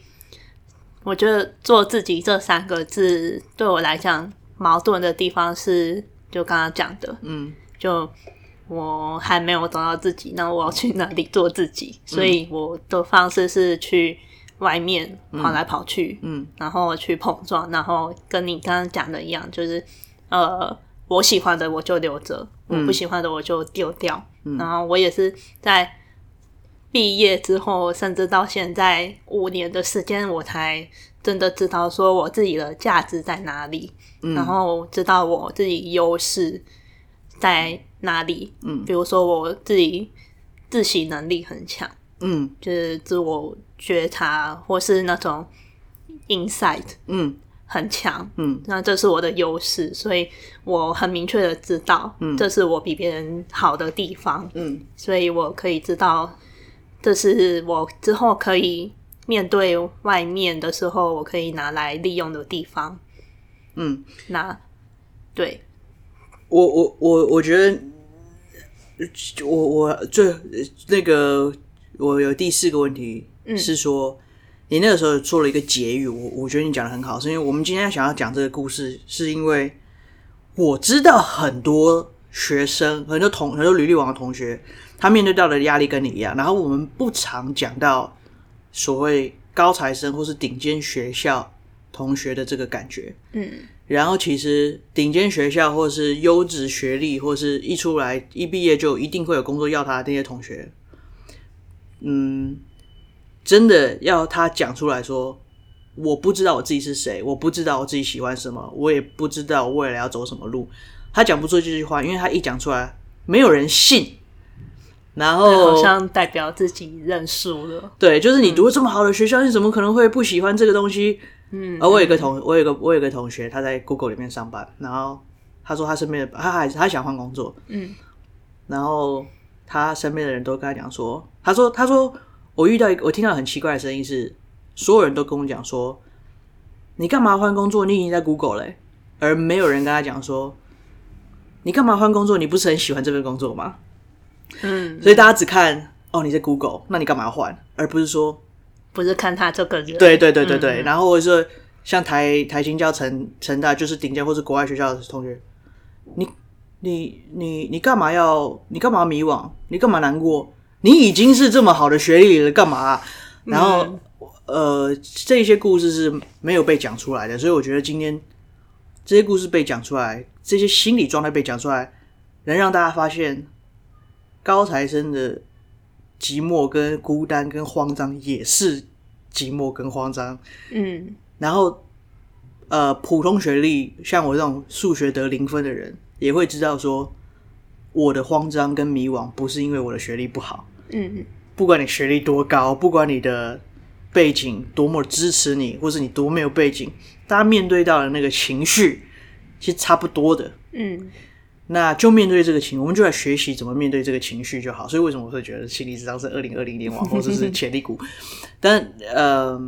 Speaker 2: 我觉得“做自己”这三个字对我来讲矛盾的地方是，就刚刚讲的，嗯，就我还没有找到自己，那我要去哪里做自己？所以我的方式是去外面跑来跑去，嗯，嗯然后去碰撞，然后跟你刚刚讲的一样，就是呃，我喜欢的我就留着，嗯、我不喜欢的我就丢掉。然后我也是在毕业之后，甚至到现在五年的时间，我才真的知道说我自己的价值在哪里，嗯、然后知道我自己优势在哪里。嗯，比如说我自己自省能力很强，嗯，就是自我觉察或是那种 insight，嗯。很强，嗯，那这是我的优势，所以我很明确的知道，嗯，这是我比别人好的地方，嗯，所以我可以知道，这是我之后可以面对外面的时候，我可以拿来利用的地方，嗯，那对，
Speaker 1: 我我我我觉得，我我最那个我有第四个问题是说。嗯你那个时候做了一个结语，我我觉得你讲的很好，是因为我们今天想要讲这个故事，是因为我知道很多学生、很多同、很多履历网的同学，他面对到的压力跟你一样。然后我们不常讲到所谓高材生或是顶尖学校同学的这个感觉，嗯。然后其实顶尖学校或是优质学历，或是一出来一毕业就一定会有工作要他的那些同学，嗯。真的要他讲出来说，我不知道我自己是谁，我不知道我自己喜欢什么，我也不知道我未来要走什么路。他讲不出这句话，因为他一讲出来，没有人信。然后
Speaker 2: 好像代表自己认输了。
Speaker 1: 对，就是你读了这么好的学校，嗯、你怎么可能会不喜欢这个东西？嗯。而我有个同，我有个我有个同学，他在 Google 里面上班，然后他说他身边的他还他想换工作，嗯。然后他身边的人都跟他讲说，他说他说我遇到一个我听到很奇怪的声音是，所有人都跟我讲说，你干嘛换工作？你已经在 Google 嘞，而没有人跟他讲说，你干嘛换工作？你不是很喜欢这份工作吗？嗯，所以大家只看哦，你在 Google，那你干嘛要换？而不是说，
Speaker 2: 不是看他这个人。
Speaker 1: 对对对对对。嗯、然后或者说像台台新教成成大就是顶尖或是国外学校的同学，你你你你干嘛要你干嘛迷惘？你干嘛难过？你已经是这么好的学历了，干嘛、啊？然后、嗯、呃，这些故事是没有被讲出来的，所以我觉得今天这些故事被讲出来，这些心理状态被讲出来，能让大家发现。高材生的寂寞跟孤单跟慌张也是寂寞跟慌张，嗯，然后呃，普通学历像我这种数学得零分的人，也会知道说，我的慌张跟迷惘不是因为我的学历不好，嗯嗯，不管你学历多高，不管你的背景多么支持你，或是你多没有背景，大家面对到的那个情绪其实差不多的，嗯。那就面对这个情，我们就来学习怎么面对这个情绪就好。所以为什么我会觉得心理智商是二零二零年往后这是潜力股？但呃，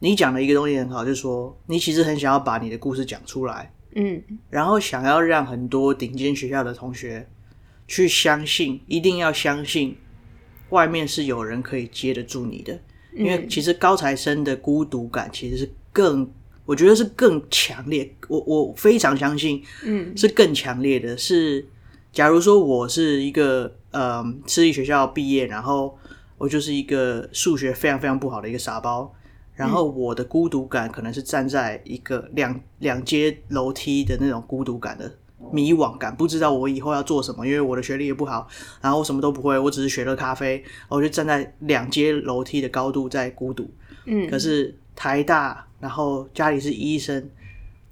Speaker 1: 你讲的一个东西很好，就是说你其实很想要把你的故事讲出来，嗯，然后想要让很多顶尖学校的同学去相信，一定要相信外面是有人可以接得住你的，因为其实高材生的孤独感其实是更。我觉得是更强烈，我我非常相信，嗯，是更强烈的。是，假如说我是一个呃私立学校毕业，然后我就是一个数学非常非常不好的一个傻包，然后我的孤独感可能是站在一个两两阶楼梯的那种孤独感的迷惘感，不知道我以后要做什么，因为我的学历也不好，然后我什么都不会，我只是学了咖啡，我就站在两阶楼梯的高度在孤独，嗯，可是台大。然后家里是医生，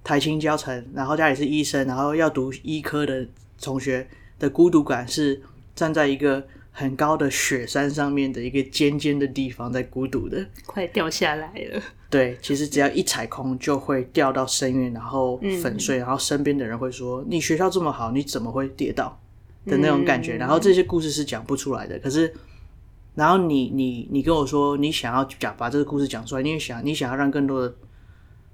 Speaker 1: 台清交成，然后家里是医生，然后要读医科的同学的孤独感是站在一个很高的雪山上面的一个尖尖的地方在孤独的，
Speaker 2: 快掉下来了。
Speaker 1: 对，其实只要一踩空就会掉到深渊，然后粉碎，嗯、然后身边的人会说：“你学校这么好，你怎么会跌倒？”的那种感觉。嗯、然后这些故事是讲不出来的，可是。然后你你你跟我说，你想要讲把这个故事讲出来，你也想你想要让更多的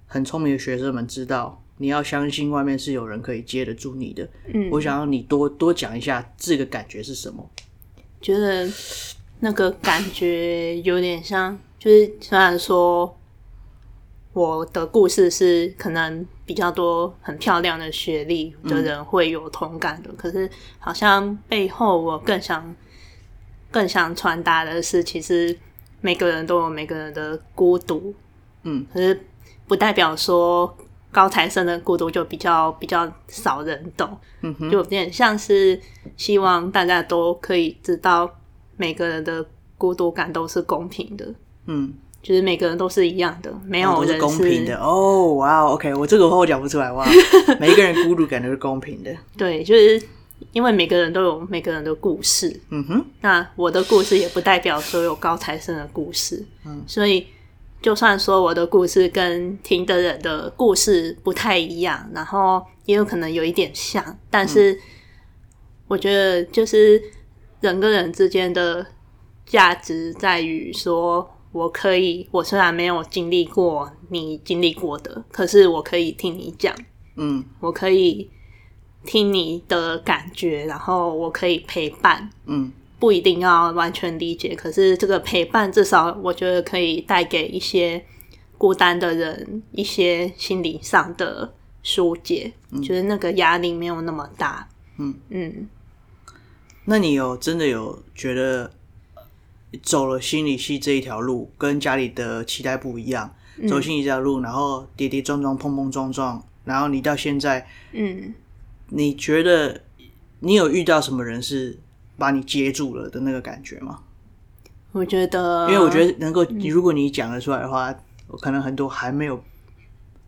Speaker 1: 很聪明的学生们知道，你要相信外面是有人可以接得住你的。嗯，我想要你多多讲一下这个感觉是什么？
Speaker 2: 觉得那个感觉有点像，就是虽然说我的故事是可能比较多很漂亮的学历的人会有同感的，嗯，可是好像背后我更想。更想传达的是，其实每个人都有每个人的孤独，嗯，可是不代表说高材生的孤独就比较比较少人懂，嗯哼，就有点像是希望大家都可以知道每个人的孤独感都是公平的，嗯，就是每个人都是一样的，没有人是，
Speaker 1: 是公平的。哦，哇，OK，我这个话我讲不出来哇，每一个人孤独感都是公平的，
Speaker 2: 对，就是。因为每个人都有每个人的故事，嗯哼，那我的故事也不代表所有高材生的故事，嗯，所以就算说我的故事跟听的人的故事不太一样，然后也有可能有一点像，但是我觉得就是人跟人之间的价值在于说，我可以，我虽然没有经历过你经历过的，可是我可以听你讲，嗯，我可以。听你的感觉，然后我可以陪伴，嗯，不一定要完全理解，可是这个陪伴至少我觉得可以带给一些孤单的人一些心理上的疏解，嗯，就是那个压力没有那么大，嗯嗯。
Speaker 1: 那你有真的有觉得走了心理系这一条路，跟家里的期待不一样，走心理这条路，然后跌跌撞撞，碰碰撞撞，然后你到现在，嗯。你觉得你有遇到什么人是把你接住了的那个感觉吗？
Speaker 2: 我觉得，
Speaker 1: 因为我觉得能够，如果你讲得出来的话，我可能很多还没有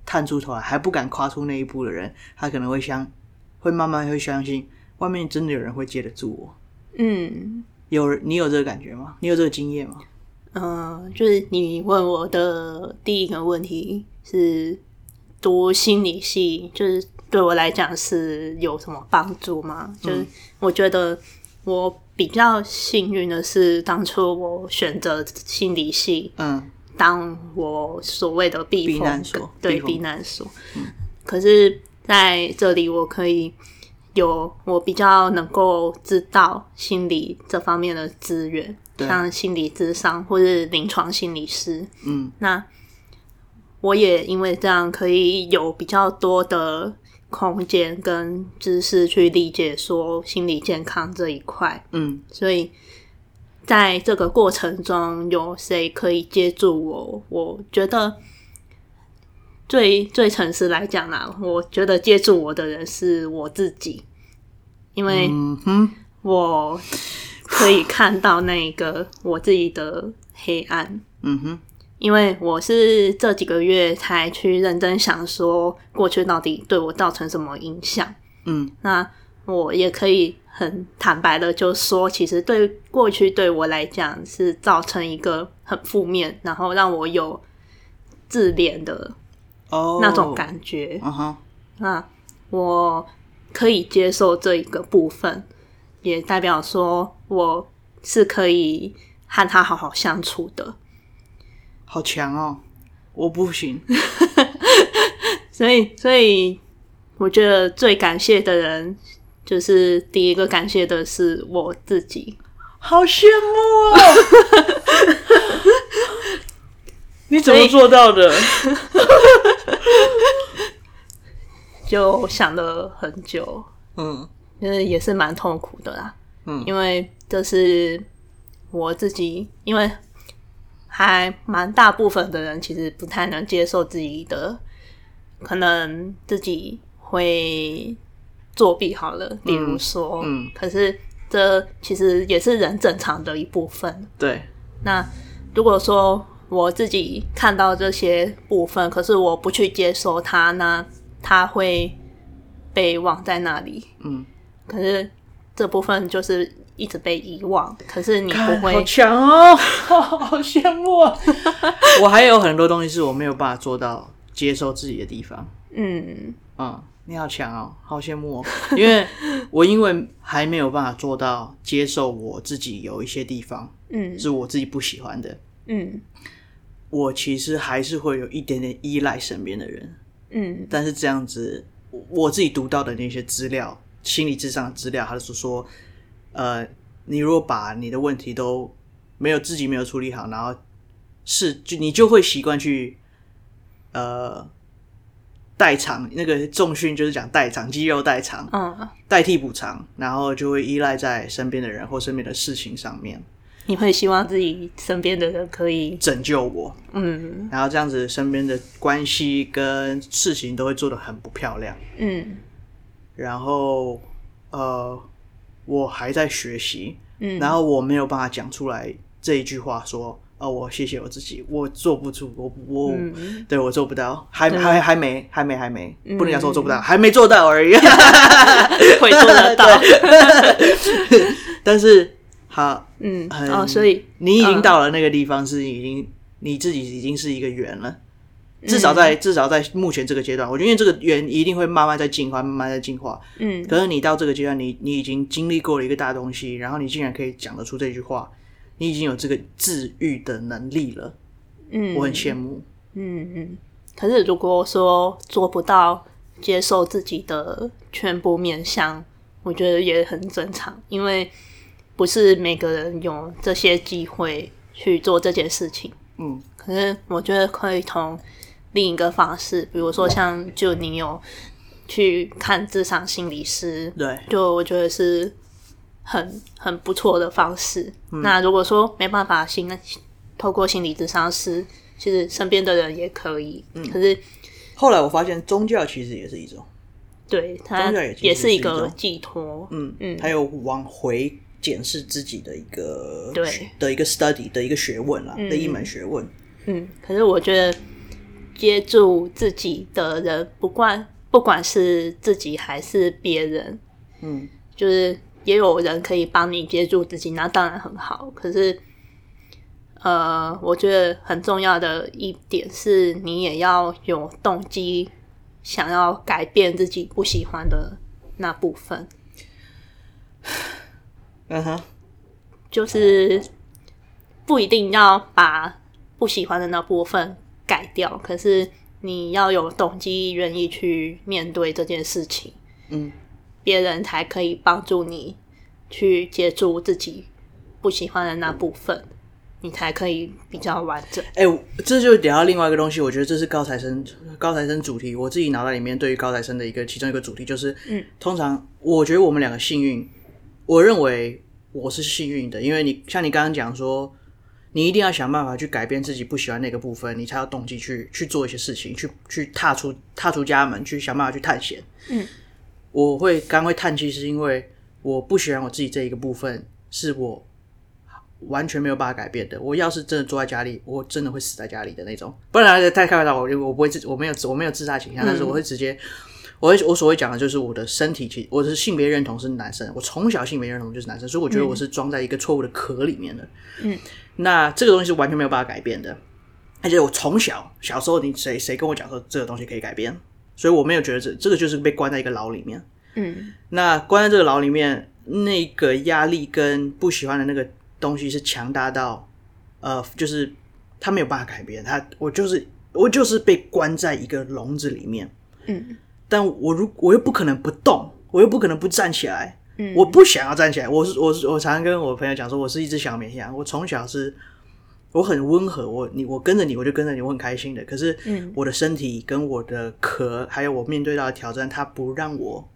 Speaker 1: 探出头来，还不敢跨出那一步的人，他可能会相，会慢慢会相信，外面真的有人会接得住我。
Speaker 2: 嗯，
Speaker 1: 有你有这个感觉吗？你有这个经验吗？
Speaker 2: 嗯、呃，就是你问我的第一个问题是读心理系，就是对我来讲是有什么帮助吗？就是我觉得我比较幸运的是，当初我选择心理系，嗯，当我所谓的避
Speaker 1: 难所，
Speaker 2: 对，避难所。嗯，可是在这里我可以。有我比较能够知道心理这方面的资源，像心理智商或是临床心理师。嗯，那我也因为这样可以有比较多的空间跟知识去理解说心理健康这一块。嗯，所以在这个过程中，有谁可以接住我？我觉得最最诚实来讲啦，我觉得接住我的人是我自己。因为我可以看到那个我自己的黑暗。嗯哼，因为我是这几个月才去认真想说过去到底对我造成什么影响。嗯，那我也可以很坦白的就说，其实对过去对我来讲是造成一个很负面，然后让我有自怜的哦那种感觉。嗯哼，那我。可以接受这一个部分，也代表说我是可以和他好好相处的。
Speaker 1: 好强哦！我不行。
Speaker 2: 所以，所以我觉得最感谢的人，就是第一个感谢的是我自己。
Speaker 1: 好羡慕哦！你怎么做到的？
Speaker 2: 就想了很久，嗯，就是也是蛮痛苦的啦，嗯，因为这是我自己，因为还蛮大部分的人其实不太能接受自己的，可能自己会作弊好了，比如说，嗯，嗯，可是这其实也是人正常的一部分，
Speaker 1: 对。
Speaker 2: 那如果说我自己看到这些部分，可是我不去接受它，那它会被忘在那里，嗯，可是这部分就是一直被遗忘。可是你不会，
Speaker 1: 好强哦，好羡慕啊！我还有很多东西是我没有办法做到接受自己的地方。嗯嗯，你好强哦，好羡慕哦，因为我因为还没有办法做到接受我自己有一些地方，嗯，是我自己不喜欢的，嗯，我其实还是会有一点点依赖身边的人。嗯，但是这样子，我自己读到的那些资料，心理智商的资料，他是说，呃，你如果把你的问题都没有自己没有处理好，然后是就你就会习惯去，呃，代偿那个重训就是讲代偿，肌肉代偿，嗯，代替补偿，然后就会依赖在身边的人或身边的事情上面。
Speaker 2: 你会希望自己身边的人可以
Speaker 1: 拯救我，嗯，然后这样子身边的关系跟事情都会做得很不漂亮，嗯，然后呃，我还在学习，嗯，然后我没有办法讲出来这一句话说，说、呃、哦，我谢谢我自己，我做不出，我我，嗯、对我做不到，还还还没，还没，还没，不能讲说我做不到，嗯、还没做到而已，
Speaker 2: 会做得到，
Speaker 1: 但是。好，
Speaker 2: 嗯，哦，所以
Speaker 1: 你已经到了那个地方，是已经、嗯、你自己已经是一个圆了。至少在、嗯、至少在目前这个阶段，我觉得因为这个圆一定会慢慢在进化，慢慢在进化。嗯，可是你到这个阶段，你你已经经历过了一个大东西，然后你竟然可以讲得出这句话，你已经有这个治愈的能力了。嗯，我很羡慕。
Speaker 2: 嗯嗯，可是如果说做不到接受自己的全部面相，我觉得也很正常，因为。不是每个人有这些机会去做这件事情，嗯，可是我觉得可以从另一个方式，比如说像就你有去看智商心理师，
Speaker 1: 对，
Speaker 2: 就我觉得是很很不错的方式。嗯、那如果说没办法心透过心理智商师，其实身边的人也可以。嗯，可是
Speaker 1: 后来我发现宗教其实也是一种，
Speaker 2: 对，它也是一个寄托。嗯嗯，
Speaker 1: 还有往回。检视自己的一个
Speaker 2: 对
Speaker 1: 的一个 study 的一个学问啦，嗯、的一门学问。
Speaker 2: 嗯，可是我觉得接住自己的人，不管不管是自己还是别人，
Speaker 1: 嗯，
Speaker 2: 就是也有人可以帮你接住自己，那当然很好。可是，呃，我觉得很重要的一点是你也要有动机，想要改变自己不喜欢的那部分。
Speaker 1: 嗯哼，
Speaker 2: 就是不一定要把不喜欢的那部分改掉，可是你要有动机，愿意去面对这件事情，
Speaker 1: 嗯，别
Speaker 2: 人才可以帮助你去接住自己不喜欢的那部分，你才可以比较完整。
Speaker 1: 哎、欸，这就聊到另外一个东西，我觉得这是高材生高材生主题。我自己脑袋里面对于高材生的一个其中一个主题就是，嗯，通常我觉得我们两个幸运。我认为我是幸运的，因为你像你刚刚讲说，你一定要想办法去改变自己不喜欢那个部分，你才有动机去去做一些事情，去去踏出踏出家门，去想办法去探险。嗯，我会刚会叹气，是因为我不喜欢我自己这一个部分，是我完全没有办法改变的。我要是真的坐在家里，我真的会死在家里的那种。不然太开玩笑，我我不会自我没有我没有自杀倾向，但是我会直接。我会我所谓讲的就是我的身体，其实我的性别认同是男生，我从小性别认同就是男生，所以我觉得我是装在一个错误的壳里面的。嗯，那这个东西是完全没有办法改变的，而且我从小小时候，你谁谁跟我讲说这个东西可以改变，所以我没有觉得这这个就是被关在一个牢里面。嗯，那关在这个牢里面，那个压力跟不喜欢的那个东西是强大到，呃，就是他没有办法改变，他我就是我就是被关在一个笼子里面。嗯。但我如我又不可能不动，我又不可能不站起来。嗯，我不想要站起来。我是我是我常常跟我朋友讲说，我是一只小绵羊。我从小是我很温和，我你我跟着你，我就跟着你，我很开心的。可是，我的身体跟我的壳，还有我面对到的挑战，它不让我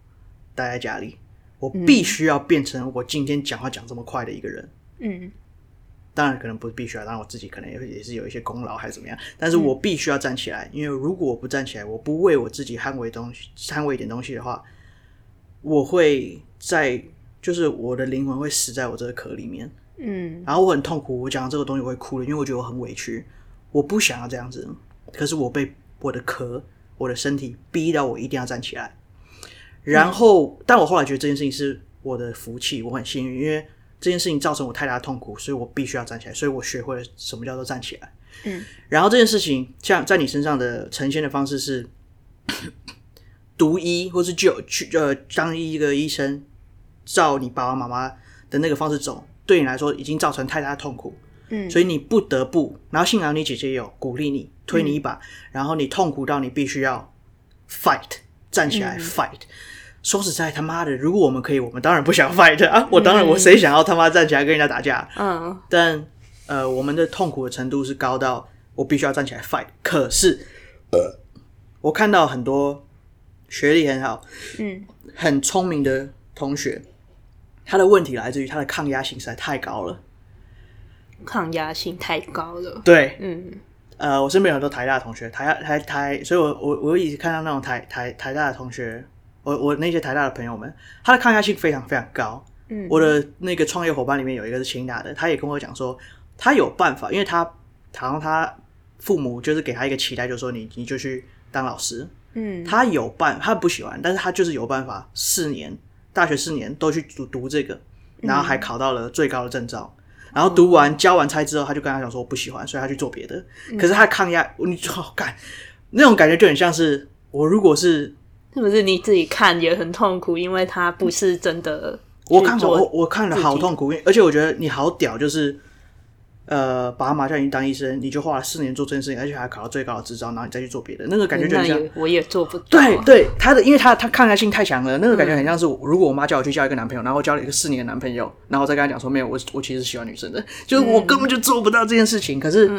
Speaker 1: 待在家里。我必须要变成我今天讲话讲这么快的一个人。嗯。当然可能不是必须要，当然我自己可能也也是有一些功劳还是怎么样，但是我必须要站起来，因为如果我不站起来，我不为我自己捍卫东西，捍卫一点东西的话，我会在就是我的灵魂会死在我这个壳里面，嗯，然后我很痛苦，我讲这个东西我会哭了，因为我觉得我很委屈，我不想要这样子，可是我被我的壳、我的身体逼到我一定要站起来，然后，嗯，但我后来觉得这件事情是我的福气，我很幸运，因为。这件事情造成我太大的痛苦，所以我必须要站起来。所以我学会了什么叫做站起来。嗯，然后这件事情像在你身上的呈现的方式是 读医，或是就去呃当一个医生，照你爸爸妈妈的那个方式走，对你来说已经造成太大的痛苦。嗯，所以你不得不，然后幸好你姐姐有鼓励你，推你一把，嗯，然后你痛苦到你必须要 fight 站起来，嗯，fight。说实在，他妈的，如果我们可以，我们当然不想 fight 啊！我当然，我谁想要他妈站起来跟人家打架？嗯，但呃，我们的痛苦的程度是高到我必须要站起来 fight。可是，呃，我看到很多学历很好、嗯，很聪明的同学，他的问题来自于他的抗压性实在太高了。
Speaker 2: 抗压性太高了。
Speaker 1: 对，嗯，呃，我身边有很多台大的同学，台台台，所以我我我一直看到那种台台台大的同学。我我那些台大的朋友们，他的抗压性非常非常高。嗯，我的那个创业伙伴里面有一个是清大的，他也跟我讲说，他有办法，因为他好像他父母就是给他一个期待，就是说你你就去当老师。嗯，他有办，他不喜欢，但是他就是有办法，四年大学四年都去读读这个，然后还考到了最高的证照，然后读完交完差之后，他就跟他讲说我不喜欢，所以他去做别的。可是他抗压，你好干，那种感觉就很像是我如果是。
Speaker 2: 是不是你自己看也很痛苦？因为他不是真的。
Speaker 1: 我看过，我我看了好痛苦，而且我觉得你好屌，就是呃，爸妈叫你当医生，你就花了四年做这件事情，而且还考到最高的执照，然后你再去做别的，那个感觉就很像。
Speaker 2: 嗯、我也做不到。
Speaker 1: 对对，他的，因为他他抗压性太强了，那个感觉很像是，如果我妈叫我去交一个男朋友，然后交了一个四年的男朋友，然后再跟他讲说没有，我我其实喜欢女生的，就是我根本就做不到这件事情。嗯、可是，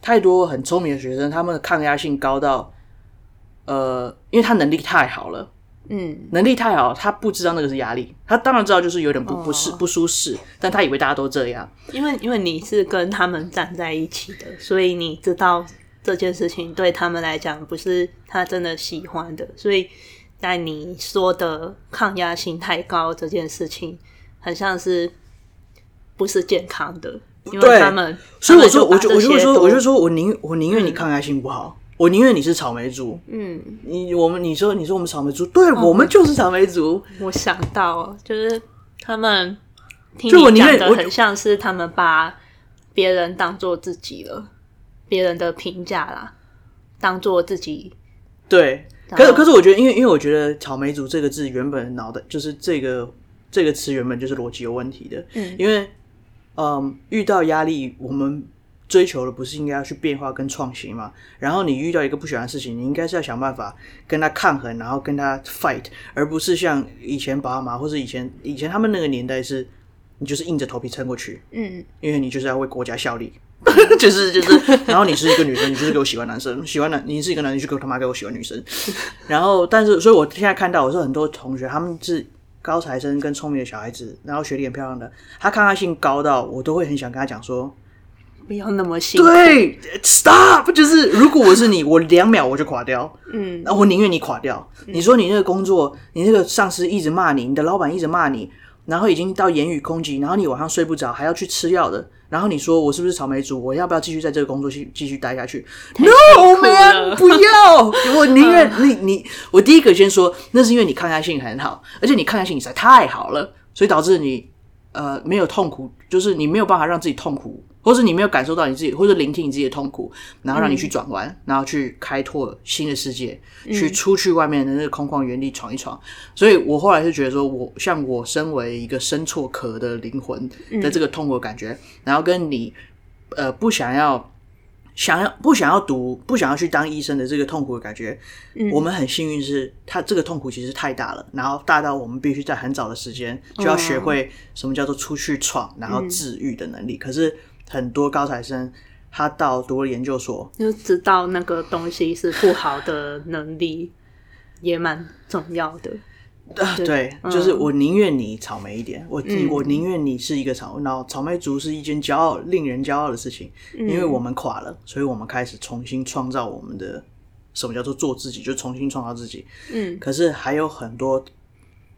Speaker 1: 太多很聪明的学生，他们的抗压性高到。呃，因为他能力太好了，嗯，能力太好，他不知道那个是压力，他当然知道就是有点不不适不舒适，但他以为大家都这样，
Speaker 2: 因为因为你是跟他们站在一起的，所以你知道这件事情对他们来讲不是他真的喜欢的，所以在你说的抗压性太高这件事情，很像是不是健康的。因为他们，
Speaker 1: 所以我说，我就我就说，我就说我宁我宁愿你抗压性不好，嗯、我宁愿你是草莓族。嗯，你我们你说你说我们草莓族，对、哦、我们就是草莓族。
Speaker 2: 我想到就是他们听你讲的很像是他们把别人当做自己了，别人的评价啦，当做自己。
Speaker 1: 对，可是可是我觉得，因为因为我觉得草莓族这个字原本脑袋就是这个这个词原本就是逻辑有问题的。嗯，因为。嗯，遇到压力，我们追求的不是应该要去变化跟创新吗？然后你遇到一个不喜欢的事情，你应该是要想办法跟他抗衡，然后跟他 fight，而不是像以前爸妈或是以前以前他们那个年代是，你就是硬着头皮撑过去。嗯，因为你就是要为国家效力，就是就是。然后你是一个女生，你就是给我喜欢男生，喜欢男，你是一个男生，就给我他妈给我喜欢女生。然后，但是，所以我现在看到，我说很多同学他们是。高材生跟聪明的小孩子，然后学历很漂亮的，他抗压性高到我都会很想跟他讲说，
Speaker 2: 不要那么辛苦。
Speaker 1: 对，stop，就是如果我是你，我两秒我就垮掉。嗯，那我宁愿你垮掉。嗯。你说你那个工作，你那个上司一直骂你，你的老板一直骂你，然后已经到言语攻击，然后你晚上睡不着，还要去吃药的。然后你说我是不是草莓族？我要不要继续在这个工作继继续待下去？No man，不要！我宁愿 你你我第一个先说，那是因为你抗压性很好，而且你抗压性实在太好了，所以导致你呃没有痛苦，就是你没有办法让自己痛苦。或是你没有感受到你自己，或者聆听你自己的痛苦，然后让你去转弯，嗯、然后去开拓新的世界，嗯、去出去外面的那个空旷原地闯一闯。所以我后来是觉得说，我像我身为一个生错壳的灵魂的这个痛苦的感觉，嗯、然后跟你呃不想要想要不想要读不想要去当医生的这个痛苦的感觉，嗯、我们很幸运是他这个痛苦其实太大了，然后大到我们必须在很早的时间就要学会什么叫做出去闯，然后治愈的能力。嗯、可是。很多高材生，他到读了研究所，
Speaker 2: 就知道那个东西是不好的能力，也蛮重要的。
Speaker 1: 啊、对，嗯、就是我宁愿你草莓一点，我、嗯、我宁愿你是一个草，然后草莓族是一件骄傲、令人骄傲的事情，嗯、因为我们垮了，所以我们开始重新创造我们的什么叫做做自己，就重新创造自己。嗯，可是还有很多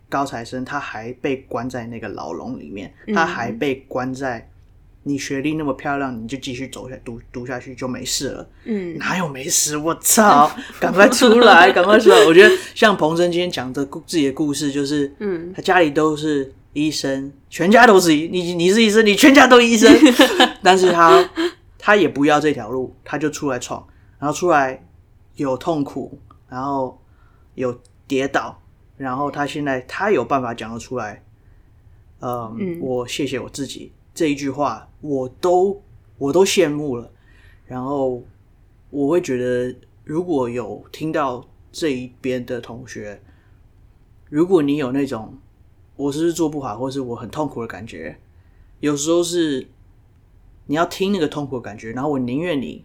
Speaker 1: 高材生，他还被关在那个牢笼里面，他还被关在。你学历那么漂亮，你就继续走下读读下去就没事了。嗯，哪有没事？我操！赶快出来，赶快出来！我觉得像彭真今天讲的故自己的故事，就是，嗯，他家里都是医生，全家都是医，你你是医生，你全家都医生，但是他他也不要这条路，他就出来闯，然后出来有痛苦，然后有跌倒，然后他现在他有办法讲得出来。呃、嗯，我谢谢我自己。这一句话，我都我都羡慕了。然后我会觉得，如果有听到这一边的同学，如果你有那种我是不是做不好，或是我很痛苦的感觉，有时候是你要听那个痛苦的感觉。然后我宁愿你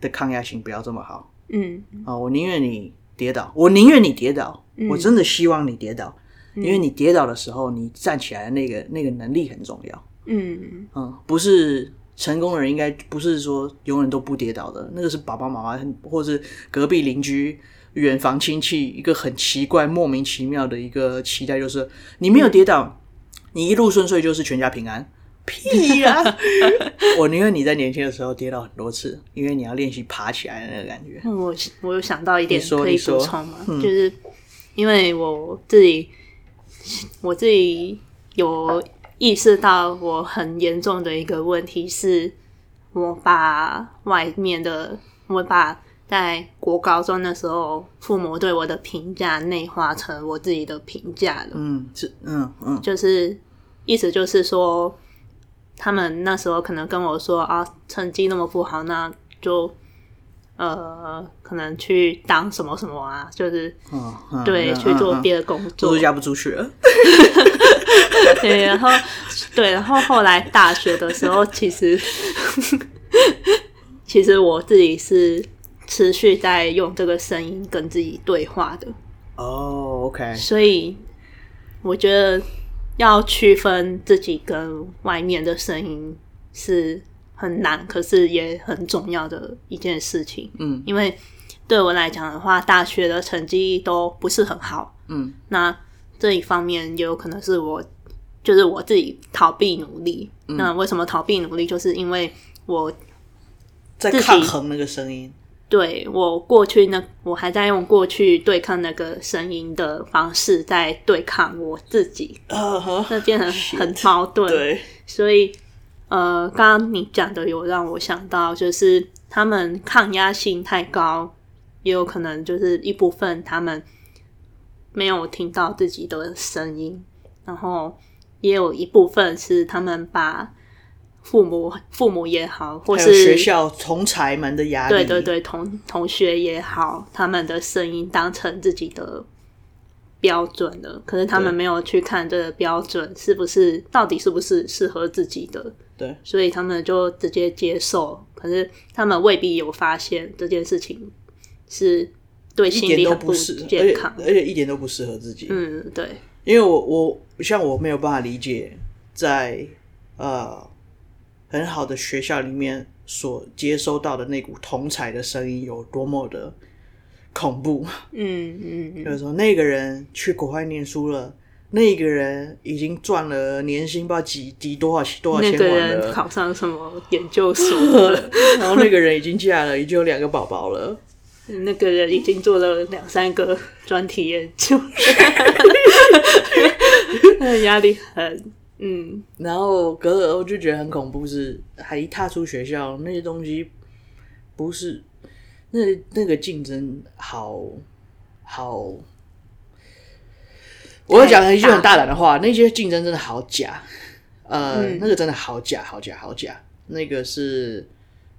Speaker 1: 的抗压性不要这么好，嗯啊，我宁愿你跌倒，我宁愿你跌倒，嗯、我真的希望你跌倒，嗯、因为你跌倒的时候，你站起来的那个那个能力很重要。嗯嗯，不是成功的人，应该不是说永远都不跌倒的。那个是爸爸妈妈，或是隔壁邻居、远房亲戚一个很奇怪、莫名其妙的一个期待，就是你没有跌倒，你一路顺遂就是全家平安。屁呀！我宁愿你在年轻的时候跌倒很多次，因为你要练习爬起来的那个感觉。
Speaker 2: 我我有想到一点可以补充吗？就是因为我自己，我自己有。意识到我很严重的一个问题是，我把外面的，我把在国高中的时候父母对我的评价内化成我自己的评价了。嗯，是，嗯嗯，就是意思就是说，他们那时候可能跟我说啊，成绩那么不好，那就呃，可能去当什么什么啊，就是，对，嗯、去做别的工作，
Speaker 1: 都嫁不出去了。
Speaker 2: 对，然后对，然后后来大学的时候，其实 其实我自己是持续在用这个声音跟自己对话的。
Speaker 1: 哦、oh，OK。
Speaker 2: 所以我觉得要区分自己跟外面的声音是很难，可是也很重要的一件事情。嗯，因为对我来讲的话，大学的成绩都不是很好。嗯，那这一方面也有可能是我。就是我自己逃避努力。嗯、那为什么逃避努力？就是因为我
Speaker 1: 在抗衡那个声音。
Speaker 2: 对，我过去那，我还在用过去对抗那个声音的方式在对抗我自己，那、uh-huh, 变得很矛盾。对，所以呃，刚刚你讲的有让我想到，就是他们抗压性太高，也有可能就是一部分他们没有听到自己的声音，然后也有一部分是他们把。父母、父母也好，或是
Speaker 1: 学校同才们的压力，
Speaker 2: 对对对，同同学也好，他们的声音当成自己的标准了。可是他们没有去看这个标准是不是到底是不是适合自己的，
Speaker 1: 对，
Speaker 2: 所以他们就直接接受。可是他们未必有发现这件事情是对心理很不健康，
Speaker 1: 而且，一点都不适合自己。
Speaker 2: 嗯，对，
Speaker 1: 因为我我像我没有办法理解在呃。很好的学校里面所接收到的那股同才的声音有多么的恐怖。
Speaker 2: 嗯嗯，嗯，
Speaker 1: 就是说那个人去国外念书了，那个人已经赚了年薪不知道几几多少多少千万了，
Speaker 2: 那个人考上什么研究所 了，
Speaker 1: 然后那个人已经嫁了，已经有两个宝宝了，
Speaker 2: 那个人已经做了两三个专题研究，压力很。嗯，
Speaker 1: 然后隔了我就觉得很恐怖，是还一踏出学校，那些东西不是那那个竞争好好，我要讲一句很大胆的话，那些竞争真的好假，呃、嗯，那个真的好假，好假，好假，那个是，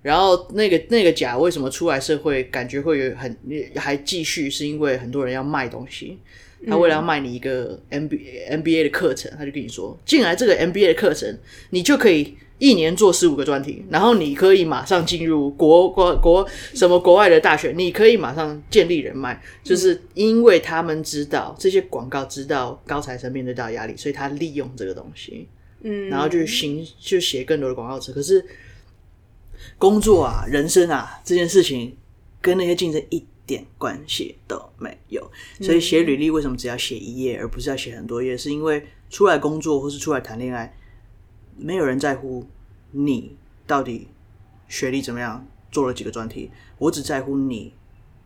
Speaker 1: 然后那个那个假为什么出来社会感觉会有很还继续，是因为很多人要卖东西。他为了要卖你一个 MBA MBA 的课程，他就跟你说，进来这个 MBA 的课程，你就可以一年做十五个专题，然后你可以马上进入国国国什么国外的大学，你可以马上建立人脉，就是因为他们知道这些广告知道高材生面对到压力，所以他利用这个东西，嗯，然后就行就写更多的广告词。可是工作啊，人生啊，这件事情跟那些竞争一点关系都没有，所以写履历为什么只要写一页，而不是要写很多页？是因为出来工作或是出来谈恋爱，没有人在乎你到底学历怎么样，做了几个专题。我只在乎你，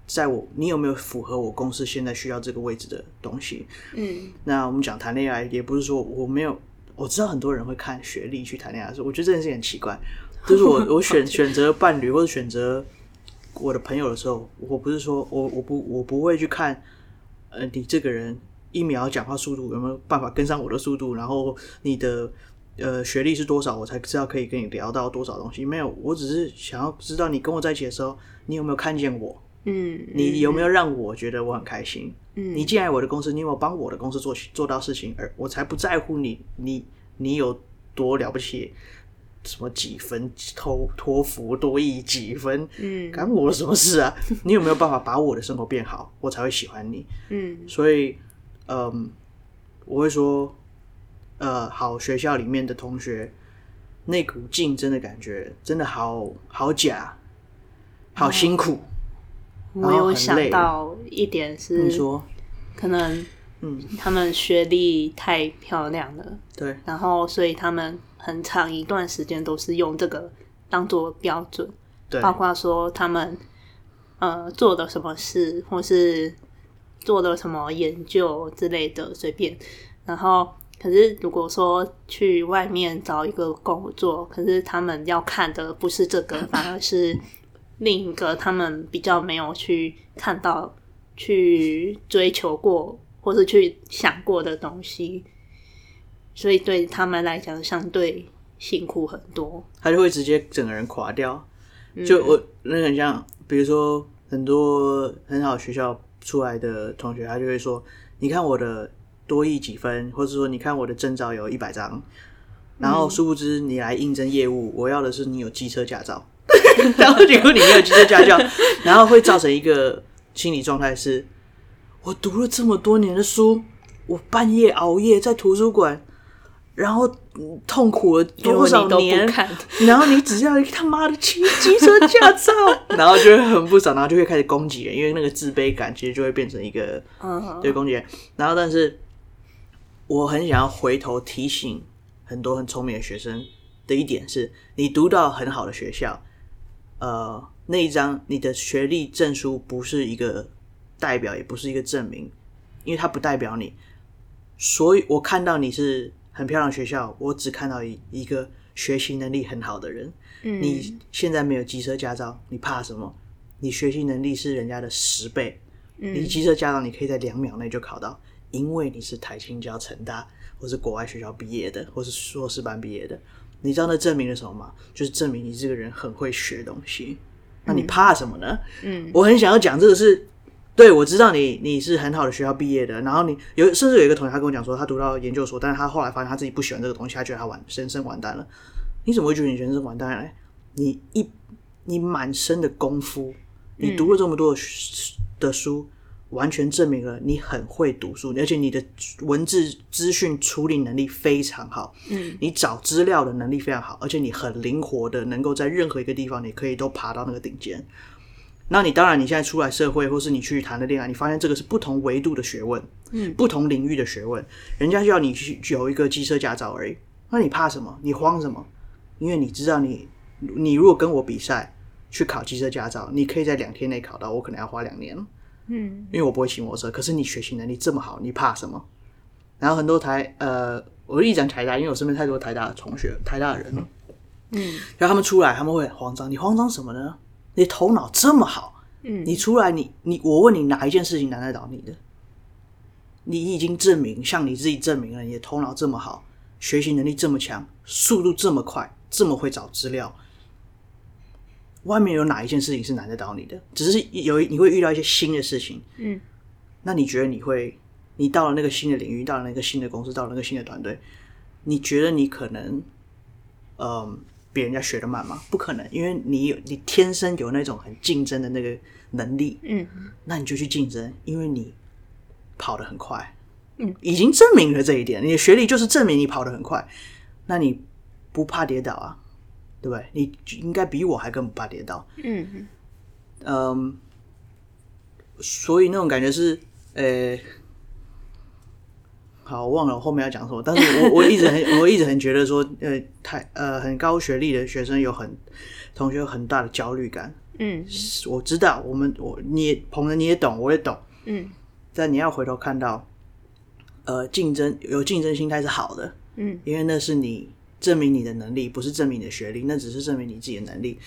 Speaker 1: 在我你有没有符合我公司现在需要这个位置的东西。嗯，那我们讲谈恋爱，也不是说我没有，我知道很多人会看学历去谈恋爱，所以我觉得这件事情很奇怪。就是我 我选选择伴侣或者选择。我的朋友的时候，我不是说我我不我不会去看，呃，你这个人一秒讲话速度有没有办法跟上我的速度，然后你的呃学历是多少，我才知道可以跟你聊到多少东西。没有，我只是想要知道你跟我在一起的时候，你有没有看见我？嗯，你有没有让我觉得我很开心？嗯，你进来我的公司，你有没有帮我的公司做做到事情？而我才不在乎你你你有多了不起。什么几分托托福多益几分？嗯，干我什么事啊？你有没有办法把我的生活变好，我才会喜欢你？嗯，所以，嗯，我会说，呃，好学校里面的同学，那股竞争的感觉真的好好假，好辛苦。
Speaker 2: 哦、我有想到一点是，你说，可能，嗯，他们学历太漂亮了，
Speaker 1: 对，
Speaker 2: 然后所以他们。很长一段时间都是用这个当做标准，对，包括说他们呃做的什么事，或是做的什么研究之类的，随便。然后，可是如果说去外面找一个工作，可是他们要看的不是这个，反而是另一个他们比较没有去看到、去追求过，或是去想过的东西。所以对他们来讲，相对辛苦很多。
Speaker 1: 他就会直接整个人垮掉。就我那个很像，比如说很多很好学校出来的同学，他就会说：“你看我的多益几分，或者说你看我的证照有一百张。”然后殊不知你来应征业务，我要的是你有机车驾照。然后结果你没有机车驾照，然后会造成一个心理状态是：我读了这么多年的书，我半夜熬夜在图书馆。然后痛苦了多少年？然后你只要一个他妈的骑机车驾照，然后就会很不爽，然后就会开始攻击人，因为那个自卑感其实就会变成一个对攻击人。然后但是我很想要回头提醒很多很聪明的学生的一点是，你读到很好的学校，呃，那一张你的学历证书不是一个代表，也不是一个证明，因为它不代表你。所以我看到你是很漂亮的学校，我只看到一一个学习能力很好的人。嗯，你现在没有机车驾照，你怕什么？你学习能力是人家的十倍。嗯，你机车驾照你可以在两秒内就考到。因为你是台青交成大，或是国外学校毕业的，或是硕士班毕业的，你知道那证明了什么吗？就是证明你这个人很会学东西。那你怕什么呢？嗯，我很想要讲这个是，对，我知道你你是很好的学校毕业的，然后你有甚至有一个同学他跟我讲说，他读到研究所，但是他后来发现他自己不喜欢这个东西，他觉得他完人生完蛋了。你怎么会觉得你人生完蛋了？你一你满身的功夫，你读了这么多的的书。完全证明了你很会读书，而且你的文字资讯处理能力非常好。嗯，你找资料的能力非常好，而且你很灵活的，能够在任何一个地方，你可以都爬到那个顶尖。那你当然，你现在出来社会，或是你去谈的恋爱，你发现这个是不同维度的学问，嗯，不同领域的学问。人家就要你去有一个机车驾照而已，那你怕什么？你慌什么？因为你知道你，你你如果跟我比赛去考机车驾照，你可以在两天内考到，我可能要花两年。嗯，因为我不会骑摩托车，可是你学习能力这么好，你怕什么？然后很多台呃，我一讲台大，因为我身边太多台大的同学，台大的人了。嗯，然后他们出来，他们会很慌张。你慌张什么呢？你头脑这么好，嗯，你出来，你你我问你哪一件事情难得倒你的？你已经证明，向你自己证明了，你的头脑这么好，学习能力这么强，速度这么快，这么会找资料。外面有哪一件事情是难得倒你的？只是有你会遇到一些新的事情，嗯，那你觉得你会，你到了那个新的领域，到了那个新的公司，到了那个新的团队，你觉得你可能，嗯，比人家学的慢吗？不可能，因为你有你天生有那种很竞争的那个能力，嗯，那你就去竞争，因为你跑得很快，嗯，已经证明了这一点，你的学历就是证明你跑得很快，那你不怕跌倒啊？对不对？你应该比我还更不怕跌倒。嗯嗯，所以那种感觉是，呃，好，我忘了我后面要讲什么。但是我我一直很我一直很觉得说，呃，太呃很高学历的学生有很同学有很大的焦虑感。嗯，我知道，我们我你也鹏人你也懂，我也懂。嗯，但你要回头看到，呃，竞争有竞争心态是好的。嗯，因为那是你。证明你的能力，不是证明你的学历，那只是证明你自己的能力。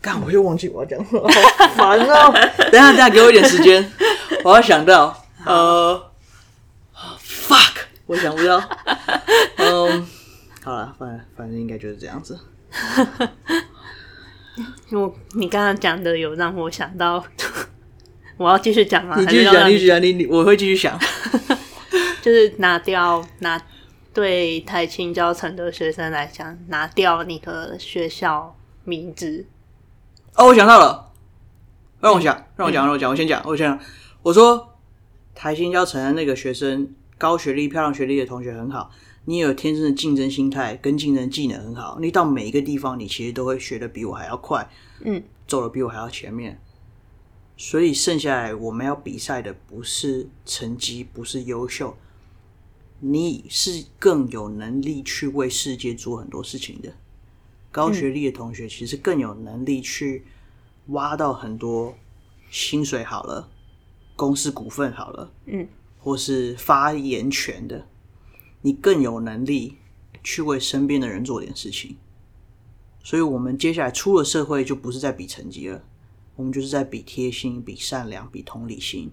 Speaker 1: 干，我又忘记我要讲什么，好烦哦！等下，等下，给我一点时间，我要想到。呃我想不到。嗯，好了，反正反正应该就是这样子。
Speaker 2: 我你刚刚讲的有让我想到，我要继续讲吗？
Speaker 1: 你继续讲，你继续讲，你你我会继续想，
Speaker 2: 就是拿掉拿。对台青教成的学生来讲，拿掉你的学校名字。
Speaker 1: 哦，我想到了，让我想，让我讲，让我讲，我先讲，我先讲。我说台清交成的那个学生，高学历、漂亮学历的同学很好，你有天生的竞争心态跟竞争技能很好，你到每一个地方，你其实都会学的比我还要快，嗯，走的比我还要前面。所以剩下来我们要比赛的不是成绩，不是优秀。你是更有能力去为世界做很多事情的。高学历的同学其实更有能力去挖到很多薪水好了，公司股份好了，嗯，或是发言权的，你更有能力去为身边的人做点事情。所以，我们接下来出了社会，就不是在比成绩了，我们就是在比贴心、比善良、比同理心。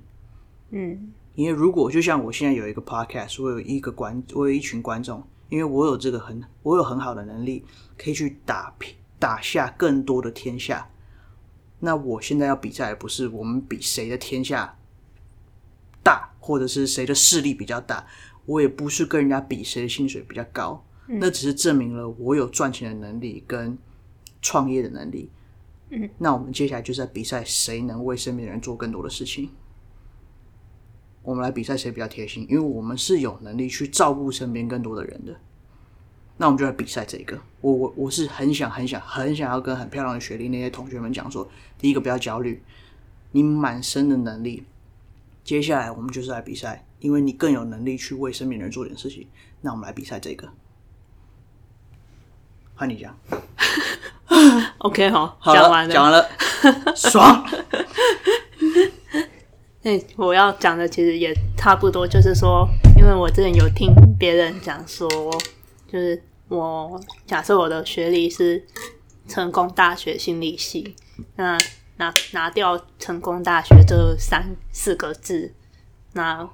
Speaker 1: 嗯。因为如果就像我现在有一个 podcast，我有一个观，我有一群观众，因为我有这个很，我有很好的能力，可以去打打下更多的天下。那我现在要比赛，不是我们比谁的天下大，或者是谁的势力比较大，我也不是跟人家比谁的薪水比较高，嗯，那只是证明了我有赚钱的能力跟创业的能力。嗯，那我们接下来就是在比赛，谁能为身边的人做更多的事情。我们来比赛谁比较贴心，因为我们是有能力去照顾身边更多的人的。那我们就来比赛这个。我我我是很想很想很想要跟很漂亮的学历那些同学们讲说，第一个不要焦虑，你满身的能力。接下来我们就是来比赛，因为你更有能力去为身边的人做点事情。那我们来比赛这个，换你讲。
Speaker 2: OK，好，
Speaker 1: 好，
Speaker 2: 讲完了，
Speaker 1: 讲完了，爽。
Speaker 2: 那我要讲的其实也差不多，就是说，因为我之前有听别人讲说，就是我假设我的学历是成功大学心理系，那拿拿掉成功大学这三四个字，那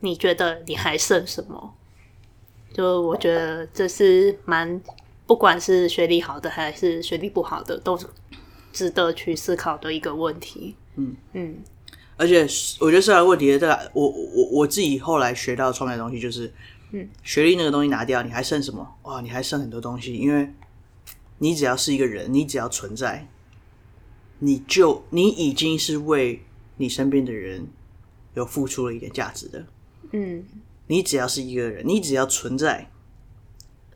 Speaker 2: 你觉得你还剩什么？就我觉得这是蛮，不管是学历好的还是学历不好的，都是值得去思考的一个问题。嗯嗯。
Speaker 1: 而且我觉得这个问题的这个，我我我自己后来学到创业的东西就是，嗯，学历那个东西拿掉，你还剩什么？哇，你还剩很多东西，因为你只要是一个人，你只要存在，你就你已经是为你身边的人有付出了一点价值的。嗯，你只要是一个人，你只要存在，